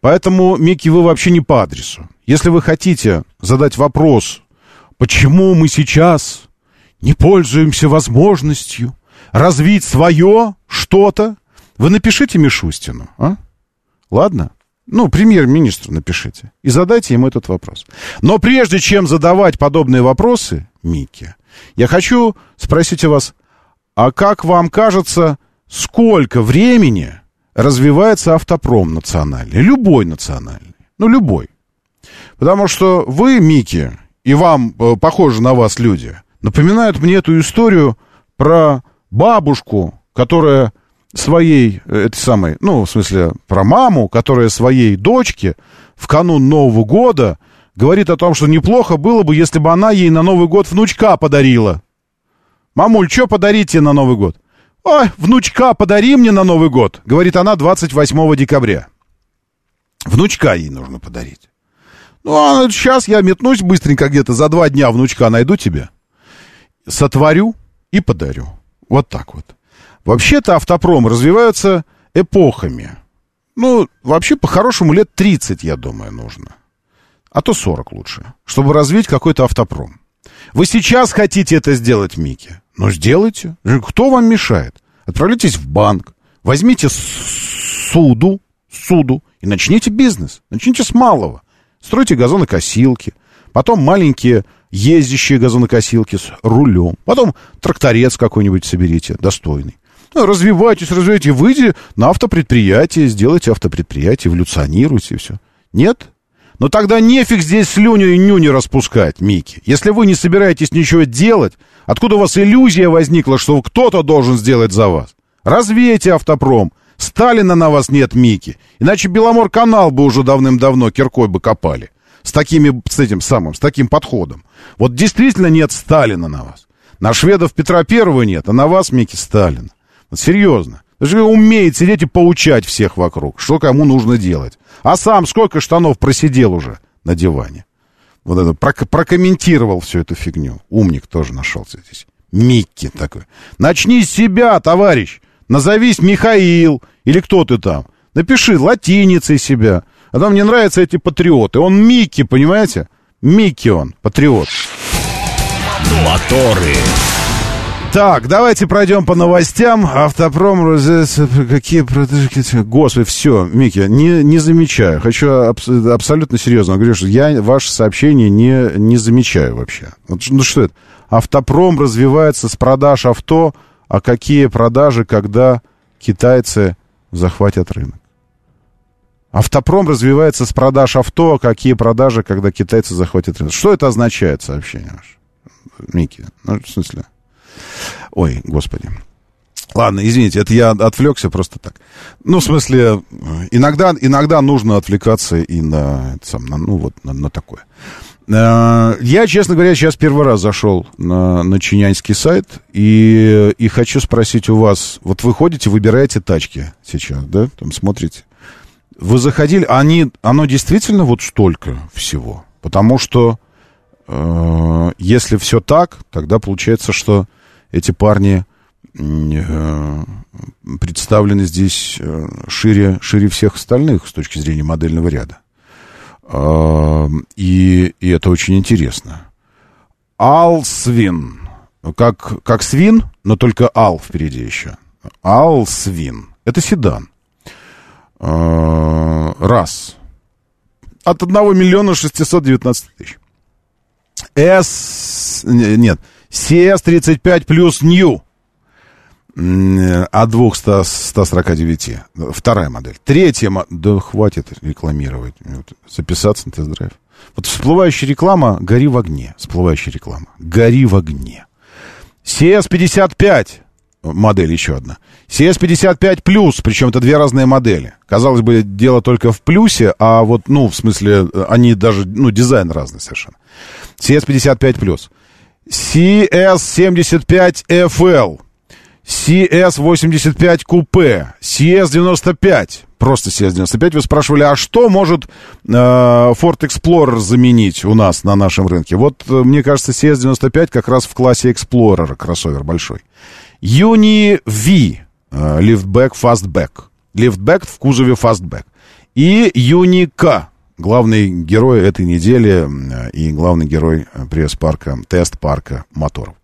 Поэтому, Микки, вы вообще не по адресу. Если вы хотите задать вопрос, почему мы сейчас не пользуемся возможностью развить свое что-то, вы напишите Мишустину, а? Ладно? Ну, премьер-министру напишите и задайте ему этот вопрос. Но прежде чем задавать подобные вопросы, Микки, я хочу спросить у вас, а как вам кажется, сколько времени развивается автопром национальный? Любой национальный. Ну, любой. Потому что вы, Микки, и вам, э, похожи на вас люди, напоминают мне эту историю про бабушку, которая своей, э, этой самой, ну, в смысле, про маму, которая своей дочке в канун Нового года говорит о том, что неплохо было бы, если бы она ей на Новый год внучка подарила. Мамуль, что подарить тебе на Новый год? Ой, внучка подари мне на Новый год, говорит она 28 декабря. Внучка ей нужно подарить. Ну, а сейчас я метнусь быстренько где-то за два дня внучка найду тебе. Сотворю и подарю. Вот так вот. Вообще-то автопром развиваются эпохами. Ну, вообще, по-хорошему, лет 30, я думаю, нужно. А то 40 лучше, чтобы развить какой-то автопром. Вы сейчас хотите это сделать, Микки? Ну, сделайте. Кто вам мешает? Отправляйтесь в банк, возьмите суду, суду и начните бизнес. Начните с малого. Стройте газонокосилки, потом маленькие ездящие газонокосилки с рулем, потом тракторец какой-нибудь соберите, достойный. Ну, развивайтесь, развивайте, выйдите на автопредприятие, сделайте автопредприятие, эволюционируйте и все. Нет? Но тогда нефиг здесь слюню и нюни распускать, Микки. Если вы не собираетесь ничего делать, откуда у вас иллюзия возникла, что кто-то должен сделать за вас? Развейте автопром. Сталина на вас нет, Микки. Иначе Беломор-канал бы уже давным-давно киркой бы копали. С такими, с этим самым, с таким подходом. Вот действительно нет Сталина на вас. На шведов Петра Первого нет, а на вас, Микки, Сталин. Вот серьезно. Даже умеет сидеть и поучать всех вокруг, что кому нужно делать. А сам сколько штанов просидел уже на диване. Вот это, прок- прокомментировал всю эту фигню. Умник тоже нашелся здесь. Микки такой. Начни с себя, товарищ. Назовись Михаил или кто ты там. Напиши латиницей себя. А то мне нравятся эти патриоты. Он Микки, понимаете? Микки он, патриот. Моторы. Так, давайте пройдем по новостям. Автопром, какие продажи... Господи, все, Микки, не, не замечаю. Хочу абс- абсолютно серьезно говорю, что я ваше сообщение не, не замечаю вообще. Ну что это? Автопром развивается с продаж авто, а какие продажи, когда китайцы захватят рынок? Автопром развивается с продаж авто, а какие продажи, когда китайцы захватят рынок? Что это означает, сообщение ваше? Микки, ну, в смысле... Ой, господи. Ладно, извините, это я отвлекся просто так. Ну, в смысле, иногда, иногда нужно отвлекаться и на, сам, на, ну, вот, на, на такое. Э, Я, честно говоря, сейчас первый раз зашел на, на чинянский сайт и, и хочу спросить у вас, вот вы ходите, выбираете тачки сейчас, да, там смотрите. Вы заходили, они, оно действительно вот столько всего? Потому что э, если все так, тогда получается, что эти парни э, представлены здесь э, шире, шире всех остальных с точки зрения модельного ряда. Э, и, и это очень интересно. Алсвин. Как, как свин, но только ал впереди еще. Алсвин. Это седан. Э, Раз. От 1 миллиона 619 тысяч. S... не- Нет. CS35 плюс New. От 200 149. Вторая модель. Третья модель. Да хватит рекламировать. Вот, Записаться на тест-драйв. Вот всплывающая реклама, гори в огне. Всплывающая реклама. Гори в огне. CS55 модель еще одна. CS55 плюс, причем это две разные модели. Казалось бы, дело только в плюсе, а вот, ну, в смысле, они даже, ну, дизайн разный совершенно. CS55 плюс. CS75FL. CS85 купе. CS95. Просто CS95. Вы спрашивали, а что может э, Ford Explorer заменить у нас на нашем рынке? Вот, э, мне кажется, CS95 как раз в классе Explorer, кроссовер большой. Uni V. э, Liftback, Fastback. Liftback в кузове Fastback. И K. Главный герой этой недели и главный герой э, пресс-парка, тест-парка моторов.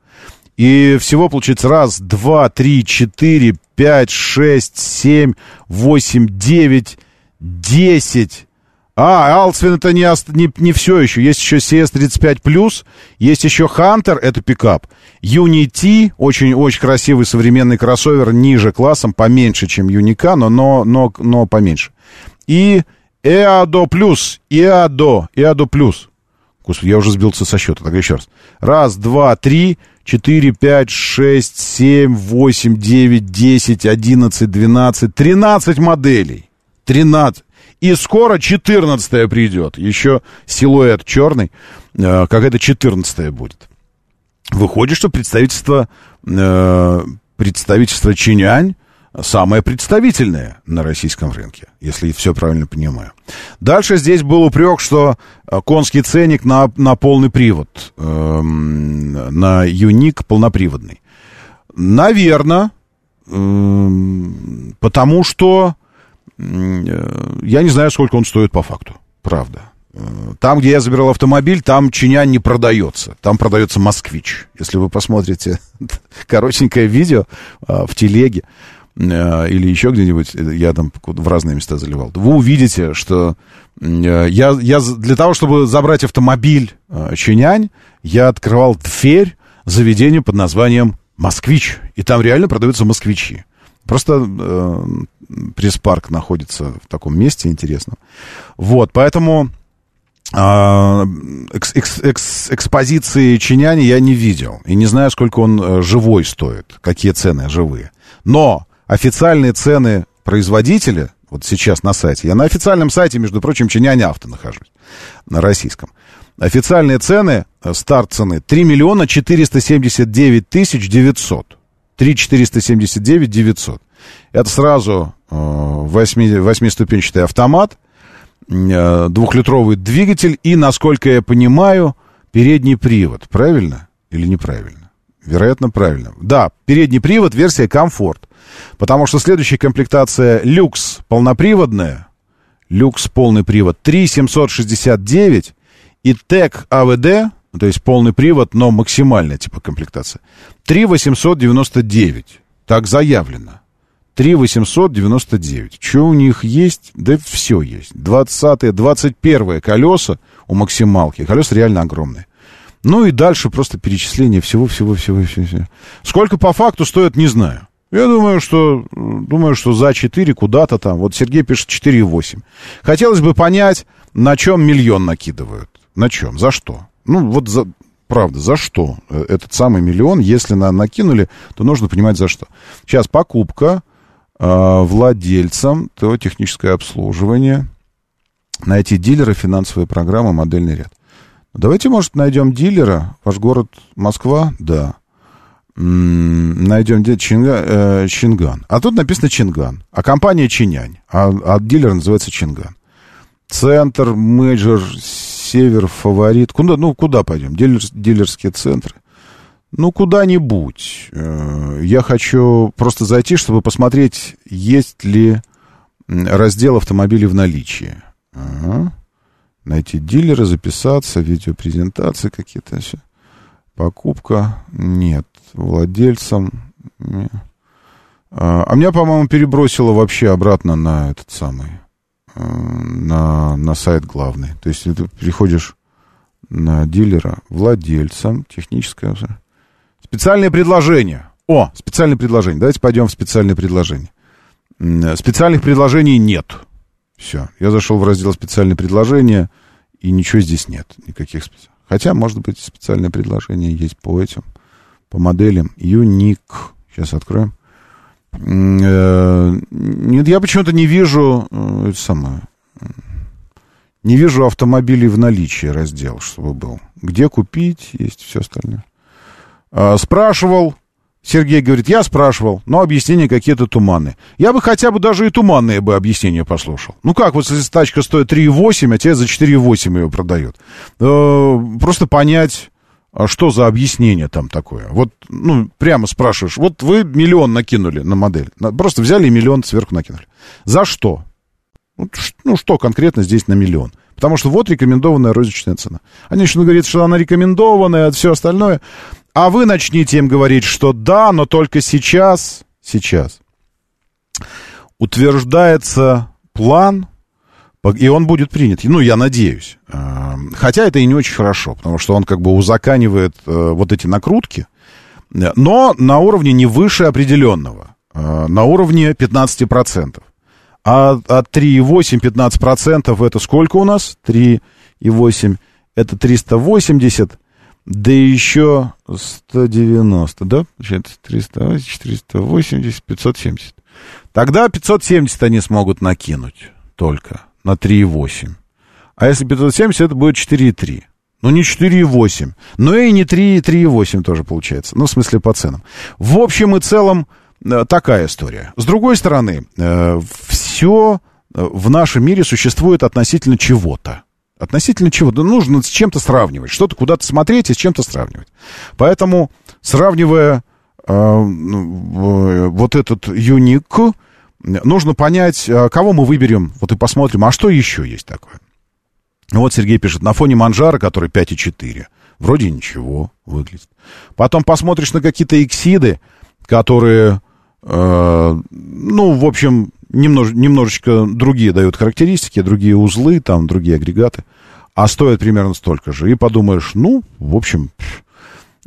И всего получится раз, два, три, четыре, пять, шесть, семь, восемь, девять, десять. А, Алсвин это не, не, не все еще. Есть еще CS35+, есть еще Hunter, это пикап. Unity, очень-очень красивый современный кроссовер, ниже классом, поменьше, чем Юника, но, но, но, но поменьше. И Eado Plus, Eado, Eado Plus. Господи, я уже сбился со счета, так еще раз. Раз, два, три, 4, 5, 6, 7, 8, 9, 10, 11, 12, 13 моделей. 13. И скоро 14 придет. Еще силуэт черный. Э, Какая-то 14 будет. Выходит, что представительство, э, представительство Чинянь самое представительное на российском рынке, если все правильно понимаю. Дальше здесь был упрек, что э, конский ценник на, на полный привод, эм, на юник полноприводный. Наверное, эм, потому что э, я не знаю, сколько он стоит по факту, правда. Э, Там, где я забирал автомобиль, там Чинянь не продается. Там продается Москвич. Если вы посмотрите коротенькое видео а, в телеге э, или еще где-нибудь, э, я там в разные места заливал, вы увидите, что э, я, я для того, чтобы забрать автомобиль э, Чинянь, я открывал дверь заведению под названием «Москвич». И там реально продаются москвичи. Просто э, пресс-парк находится в таком месте интересном. Вот, поэтому а, экс- экс- экс- экспозиции Чиняни я не видел. И не знаю, сколько он э, живой стоит, какие цены живые. Но официальные цены производителя, вот сейчас на сайте, я на официальном сайте, между прочим, Чиняни Авто нахожусь, на российском. Официальные цены, э, старт цены 3 миллиона 479 тысяч 900. 3 479 900. Это сразу э, восьми- восьмиступенчатый автомат, э, двухлитровый двигатель и, насколько я понимаю, передний привод. Правильно или неправильно? Вероятно, правильно. Да, передний привод, версия комфорт. Потому что следующая комплектация люкс полноприводная, люкс полный привод 3769 и ТЭК АВД, то есть полный привод, но максимальная типа комплектация, 3899. Так заявлено. 3899. Что у них есть? Да все есть. 20 21 колеса у максималки. Колеса реально огромные. Ну и дальше просто перечисление всего-всего-всего. всего. Сколько по факту стоит, не знаю. Я думаю, что, думаю, что за 4 куда-то там. Вот Сергей пишет 4,8. Хотелось бы понять, на чем миллион накидывают. На чем? За что? Ну, вот за, правда, за что э, этот самый миллион? Если на, накинули, то нужно понимать, за что. Сейчас покупка э, владельцам, то техническое обслуживание, найти дилера, финансовые программы, модельный ряд. Давайте, может, найдем дилера. Ваш город Москва? Да. Найдем где Чинга- э, Чинган. А тут написано Чинган. А компания Чинянь. А, а дилер называется Чинган. Центр, Major, север, фаворит. Куда, ну, куда пойдем? Дилер, дилерские центры. Ну, куда-нибудь. Э, Я хочу просто зайти, чтобы посмотреть, есть ли раздел автомобилей в наличии. Ага. Найти дилера, записаться, видеопрезентации какие-то. Покупка. Нет. Владельцам. не. А а меня, по-моему, перебросило вообще обратно на этот самый. э, На, на сайт главный. То есть ты приходишь на дилера, владельцам, техническое. Специальное предложение. О, специальное предложение. Давайте пойдем в специальное предложение. Специальных предложений нет. Все. Я зашел в раздел специальные предложения, и ничего здесь нет. Никаких специ- Хотя, может быть, специальное предложение есть по этим, по моделям. Юник. Сейчас откроем. Э, Нет, я почему-то не вижу э, это самое. Не вижу автомобилей в наличии раздел, чтобы был. Где купить, есть все остальное. А, Спрашивал, Сергей говорит, я спрашивал, но объяснения какие-то туманные. Я бы хотя бы даже и туманные бы объяснения послушал. Ну как, вот если тачка стоит 3,8, а тебе за 4,8 ее продает. Э, Просто понять, а что за объяснение там такое. Вот, ну, прямо спрашиваешь, вот вы миллион накинули на модель. Просто взяли и миллион сверху накинули. За что? Ну, ну, что конкретно здесь на миллион? Потому что вот рекомендованная розничная цена. Они начнут говорить, что она рекомендованная, все остальное. А вы начните им говорить, что да, но только сейчас, сейчас утверждается план, и он будет принят. Ну, я надеюсь. Э, Хотя это и не очень хорошо, потому что он как бы узаканивает э, вот эти накрутки, но на уровне не выше определенного, э, на уровне 15%. А от 3,8 15% это сколько у нас? 3,8 это 380. да еще 190, да? Получается 380, 480, 570. Тогда 570 они смогут накинуть только на 3,8. А если 570, это будет 4,3. Ну, не 4,8. Но и не 3, 3,8 тоже получается. Ну, в смысле, по ценам. В общем и целом, э, такая история. С другой стороны, все в нашем мире существует относительно чего-то. Относительно чего-то. Нужно с чем-то сравнивать. Что-то куда-то смотреть и с чем-то сравнивать. Поэтому, сравнивая э, ну, вот этот юник, нужно понять, э, кого мы выберем, вот и посмотрим, а что еще есть такое. Вот Сергей пишет, на фоне Манжара, который 5,4, вроде ничего выглядит. Потом посмотришь на какие-то эксиды, которые, э, ну, в общем, немнож, немножечко другие дают характеристики, другие узлы, там, другие агрегаты, а стоят примерно столько же. И подумаешь, ну, в общем... А,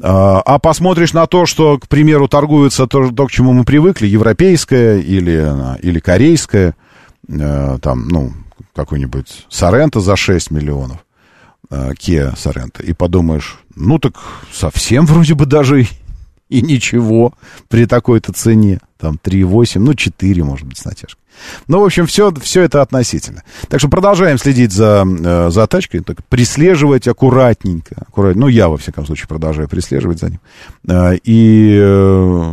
а посмотришь на то, что, к примеру, торгуется то, то к чему мы привыкли, европейское или, или корейское, э, там, ну, какой-нибудь Сорента за 6 миллионов, э, Kia Сорента, и подумаешь, ну так совсем вроде бы даже и, ничего при такой-то цене. Там 3,8, ну 4, может быть, с натяжкой. Ну, в общем, все, все это относительно. Так что продолжаем следить за, э, за тачкой, так, прислеживать аккуратненько. Аккурат... Ну, я, во всяком случае, продолжаю прислеживать за ним. Э, И э,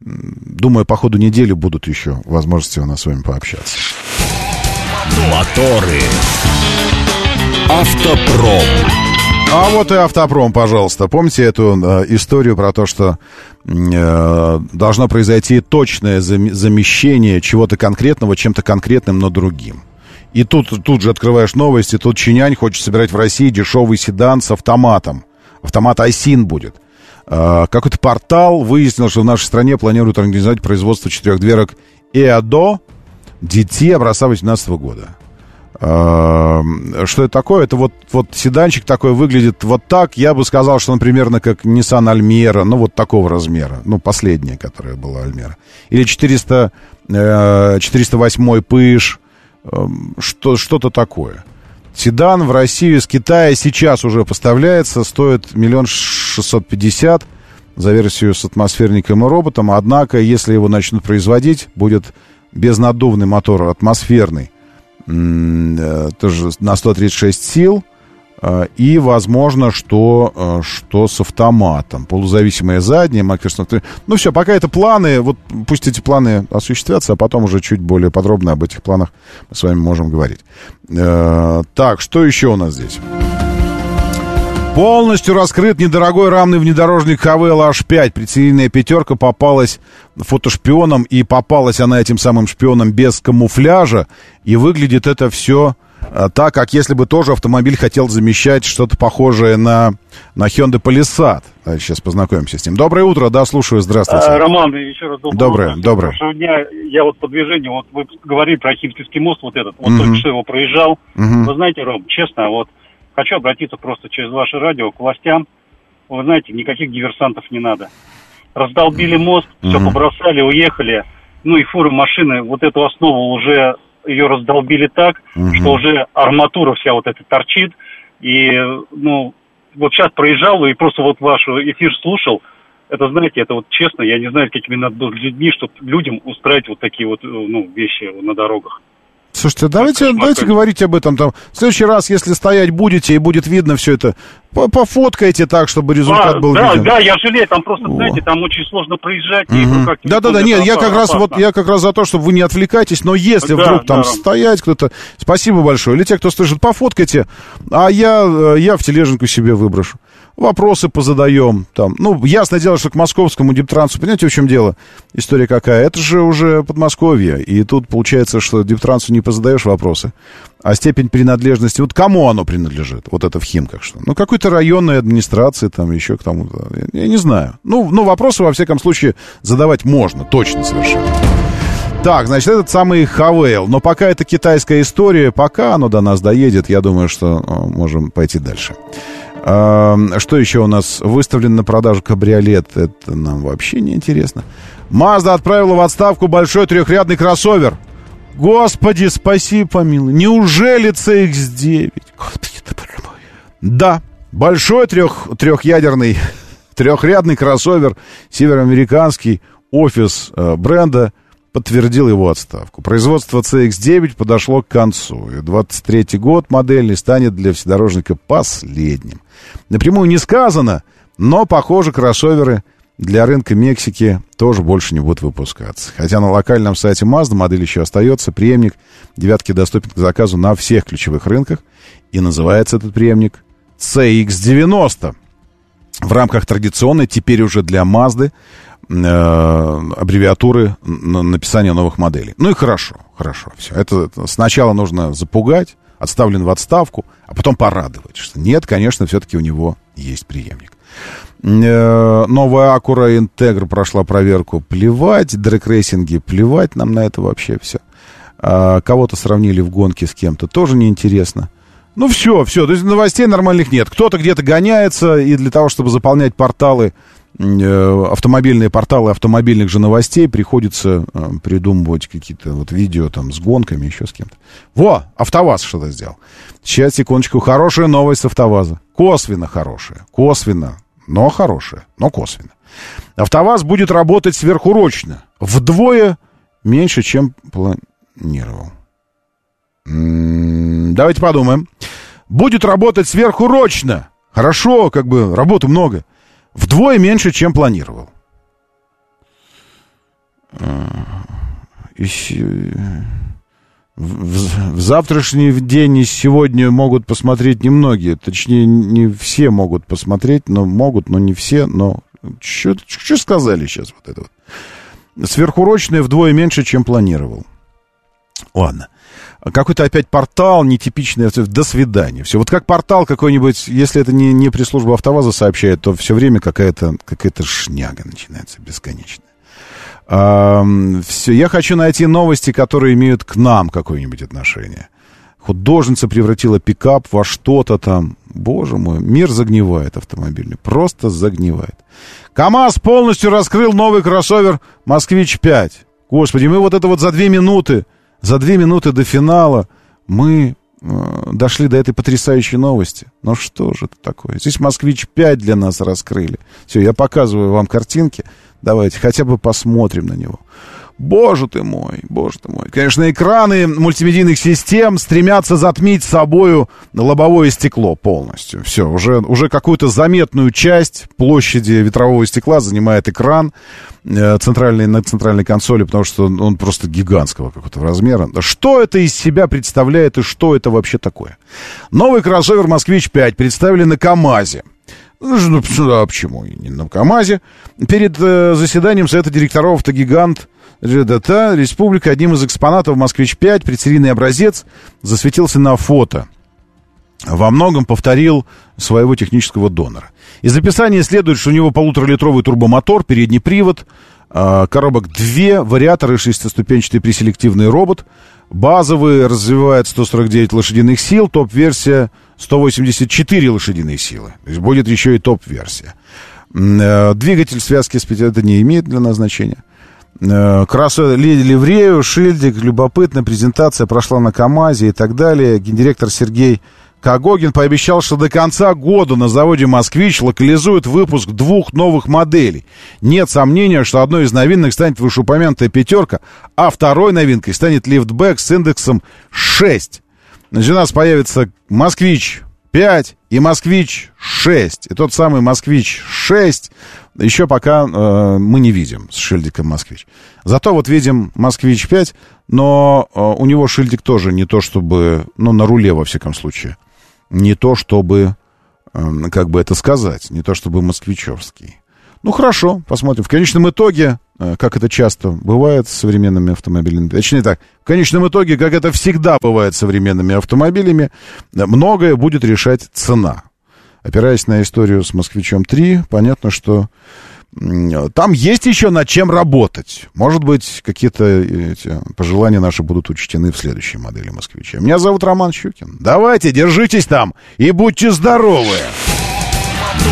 думаю, по ходу недели будут еще возможности у нас с вами пообщаться. Моторы. Автопром. А вот и автопром, пожалуйста. Помните эту э, историю про то, что э, должно произойти точное зам- замещение чего-то конкретного чем-то конкретным, но другим? И тут, тут же открываешь новости, тут Чинянь хочет собирать в России дешевый седан с автоматом. Автомат Айсин будет. Э, какой-то портал выяснил, что в нашей стране планируют организовать производство четырехдверок ЭАДО DT образца 2018 года. А, Что это такое? Это вот, вот седанчик такой выглядит вот так. Я бы сказал, что он примерно как Nissan Almera, ну вот такого размера. Ну, последняя, которая была Almera. Или 400, э, 408 пыш, эм, что, что-то такое. Седан в Россию из Китая сейчас уже поставляется, стоит миллион шестьсот пятьдесят за версию с атмосферником и роботом. Однако, если его начнут производить, будет безнаддувный мотор атмосферный, э, тоже на 136 сил, э, и возможно, что, э, что с автоматом. Полузависимая задняя, Макферсон. Ну все, пока это планы, вот пусть эти планы осуществятся, а потом уже чуть более подробно об этих планах мы с вами можем говорить. Э, Так, что еще у нас здесь? Полностью раскрыт недорогой рамный внедорожник ХВЛ H5. Прицельная пятерка попалась фотошпионом, и попалась она этим самым шпионом без камуфляжа. И выглядит это все так, как если бы тоже автомобиль хотел замещать что-то похожее на, на Hyundai Palisade. Сейчас познакомимся с ним. Доброе утро, да, слушаю, здравствуйте. А, Роман, еще раз доброе Доброе, утро. доброе. Прошлого дня я вот по движению, вот вы говорили про Химкинский мост, вот этот, вот Мгм. только что его проезжал. Мгм. Вы знаете, Ром, честно, вот хочу обратиться просто через ваше радио к властям. Вы знаете, никаких диверсантов не надо. Раздолбили мост, все побросали, уехали. Ну и фуры машины, вот эту основу уже ее раздолбили так, Мгм. что уже арматура вся вот эта торчит. И, ну, вот сейчас проезжал и просто вот ваш эфир слушал. Это, знаете, это вот честно, я не знаю, какими надо быть людьми, чтобы людям устраивать вот такие вот, э, ну, вещи на дорогах. Слушайте, давайте, давайте говорить об этом там. В следующий раз, если стоять будете и будет видно все это, пофоткайте так, чтобы результат А, был да, виден. да, я жалею, там просто, О. знаете, там очень сложно проезжать. руках телефон, Да-да-да, это нет, я как раз вот я как раз за то, чтобы вы не отвлекайтесь, но если Да, вдруг там да, стоять кто-то, спасибо большое. Или те, кто слышит, пофоткайте, а я, э, я в тележеньку себе выброшу. Вопросы позадаем там. Ну, ясное дело, что к московскому Диптрансу, понимаете, в чем дело? История какая? Это же уже Подмосковье, и тут получается, что Диптрансу не позадаешь вопросы, а степень принадлежности, вот кому оно принадлежит, вот это в Химках что? Ну, какой-то районной администрации, там, еще к тому-то, я, я не знаю. Ну, ну, вопросы, во всяком случае, задавать можно, точно совершенно. Так, значит, этот самый Хавейл. Но пока это китайская история, пока оно до нас доедет, я думаю, что э, можем пойти дальше. Эм, Что еще у нас? Выставлен на продажу кабриолет. Это нам вообще не интересно. Мазда отправила в отставку большой трехрядный кроссовер. Господи, спаси помилуй. Неужели CX-9? Господи, ты мой. Да, Большой трех, трехъядерный, трехрядный кроссовер, североамериканский офис э, бренда подтвердил его отставку. Производство CX-9 подошло к концу, и 23 год модельный станет для вседорожника последним. Напрямую не сказано, но, похоже, кроссоверы для рынка Мексики тоже больше не будут выпускаться. Хотя на локальном сайте Mazda модель еще остается, преемник девятки доступен к заказу на всех ключевых рынках, и называется этот преемник CX-90. В рамках традиционной, теперь уже для Mazda, э, аббревиатуры на написания новых моделей. Ну и хорошо, хорошо, все. Это, это сначала нужно запугать, отставлен в отставку, а потом порадовать, что нет, конечно, все-таки у него есть преемник. Э, Новая Акура Интегр прошла проверку. Плевать, дрэк-рейсинги, плевать нам на это вообще все. А, кого-то сравнили в гонке с кем-то, тоже неинтересно. Ну все, все, то есть новостей нормальных нет. Кто-то где-то гоняется, и для того, чтобы заполнять порталы, э, автомобильные порталы автомобильных же новостей, приходится э, придумывать какие-то вот видео там с гонками, еще с кем-то. Во, АвтоВАЗ что-то сделал. Сейчас, секундочку, хорошая новость с АвтоВАЗа. Косвенно хорошая, косвенно, но хорошая, но косвенно. АвтоВАЗ будет работать сверхурочно, вдвое меньше, чем планировал. М, Давайте подумаем. Будет работать сверхурочно. Хорошо, как бы работы много. Вдвое меньше, чем планировал. А, и се- В, в- завтрашний день и сегодня могут посмотреть немногие. Точнее, не все могут посмотреть, но могут, но не все. Но что сказали сейчас вот это вот? Сверхурочное вдвое меньше, чем планировал. Ладно. Какой-то опять портал нетипичный. До свидания. Все. Вот как портал какой-нибудь, если это не, не пресс-служба АвтоВАЗа сообщает, то все время какая-то какая шняга начинается бесконечная. Все. Я хочу найти новости, которые имеют к нам какое-нибудь отношение. Художница превратила пикап во что-то там. Боже мой, мир загнивает автомобильный. Просто загнивает. КАМАЗ полностью раскрыл новый кроссовер «Москвич-5». Господи, мы вот это вот за две минуты, за две минуты до финала мы э, дошли до этой потрясающей новости. Ну что же это такое? Здесь «Москвич-5» для нас раскрыли. Все, я показываю вам картинки. Давайте хотя бы посмотрим на него. Боже ты мой, боже ты мой. Конечно, экраны мультимедийных систем стремятся затмить собою лобовое стекло полностью. Все, уже, уже какую-то заметную часть площади ветрового стекла занимает экран э, центральной, на центральной консоли, потому что он, он просто гигантского какого-то размера. Что это из себя представляет и что это вообще такое? Новый кроссовер «Москвич-5» представили на КАМАЗе. Ну, ну, а почему и не на КАМАЗе? Перед э, заседанием Совета директоров «Автогигант» ЖДТ Республика одним из экспонатов «Москвич-5» предсерийный образец засветился на фото. Во многом повторил своего технического донора. Из описания следует, что у него полуторалитровый турбомотор, передний привод, э, коробок 2, вариаторы, шестиступенчатый преселективный робот. Базовый развивает 149 лошадиных сил, топ-версия 184 лошадиные силы. То есть будет еще и топ-версия. Э, Двигатель связки с пяти- это не имеет для нас значения. Э, Красу ли- ливрею, шильдик, любопытная презентация прошла на КАМАЗе и так далее. Гендиректор Сергей Кагогин пообещал, что до конца года на заводе «Москвич» локализует выпуск двух новых моделей. Нет сомнения, что одной из новинок станет вышеупомянутая «пятерка», а второй новинкой станет лифтбэк с индексом 6. Значит, у нас появится «Москвич» 5 и «Москвич» 6. И тот самый «Москвич» 6 еще пока э, мы не видим с шильдиком «Москвич». Зато вот видим «Москвич 5», но э, у него шильдик тоже не то чтобы, ну, на руле, во всяком случае. Не то чтобы, э, как бы это сказать, не то чтобы москвичевский. Ну, хорошо, посмотрим. В конечном итоге, как это часто бывает с современными автомобилями, точнее так, в конечном итоге, как это всегда бывает с современными автомобилями, э, многое будет решать цена. Опираясь на историю с «Москвичом 3», понятно, что м, там есть еще над чем работать. Может быть, какие-то пожелания наши будут учтены в следующей модели «Москвича». Меня зовут Роман Щукин. Давайте, держитесь там и будьте здоровы!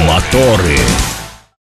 Моторы.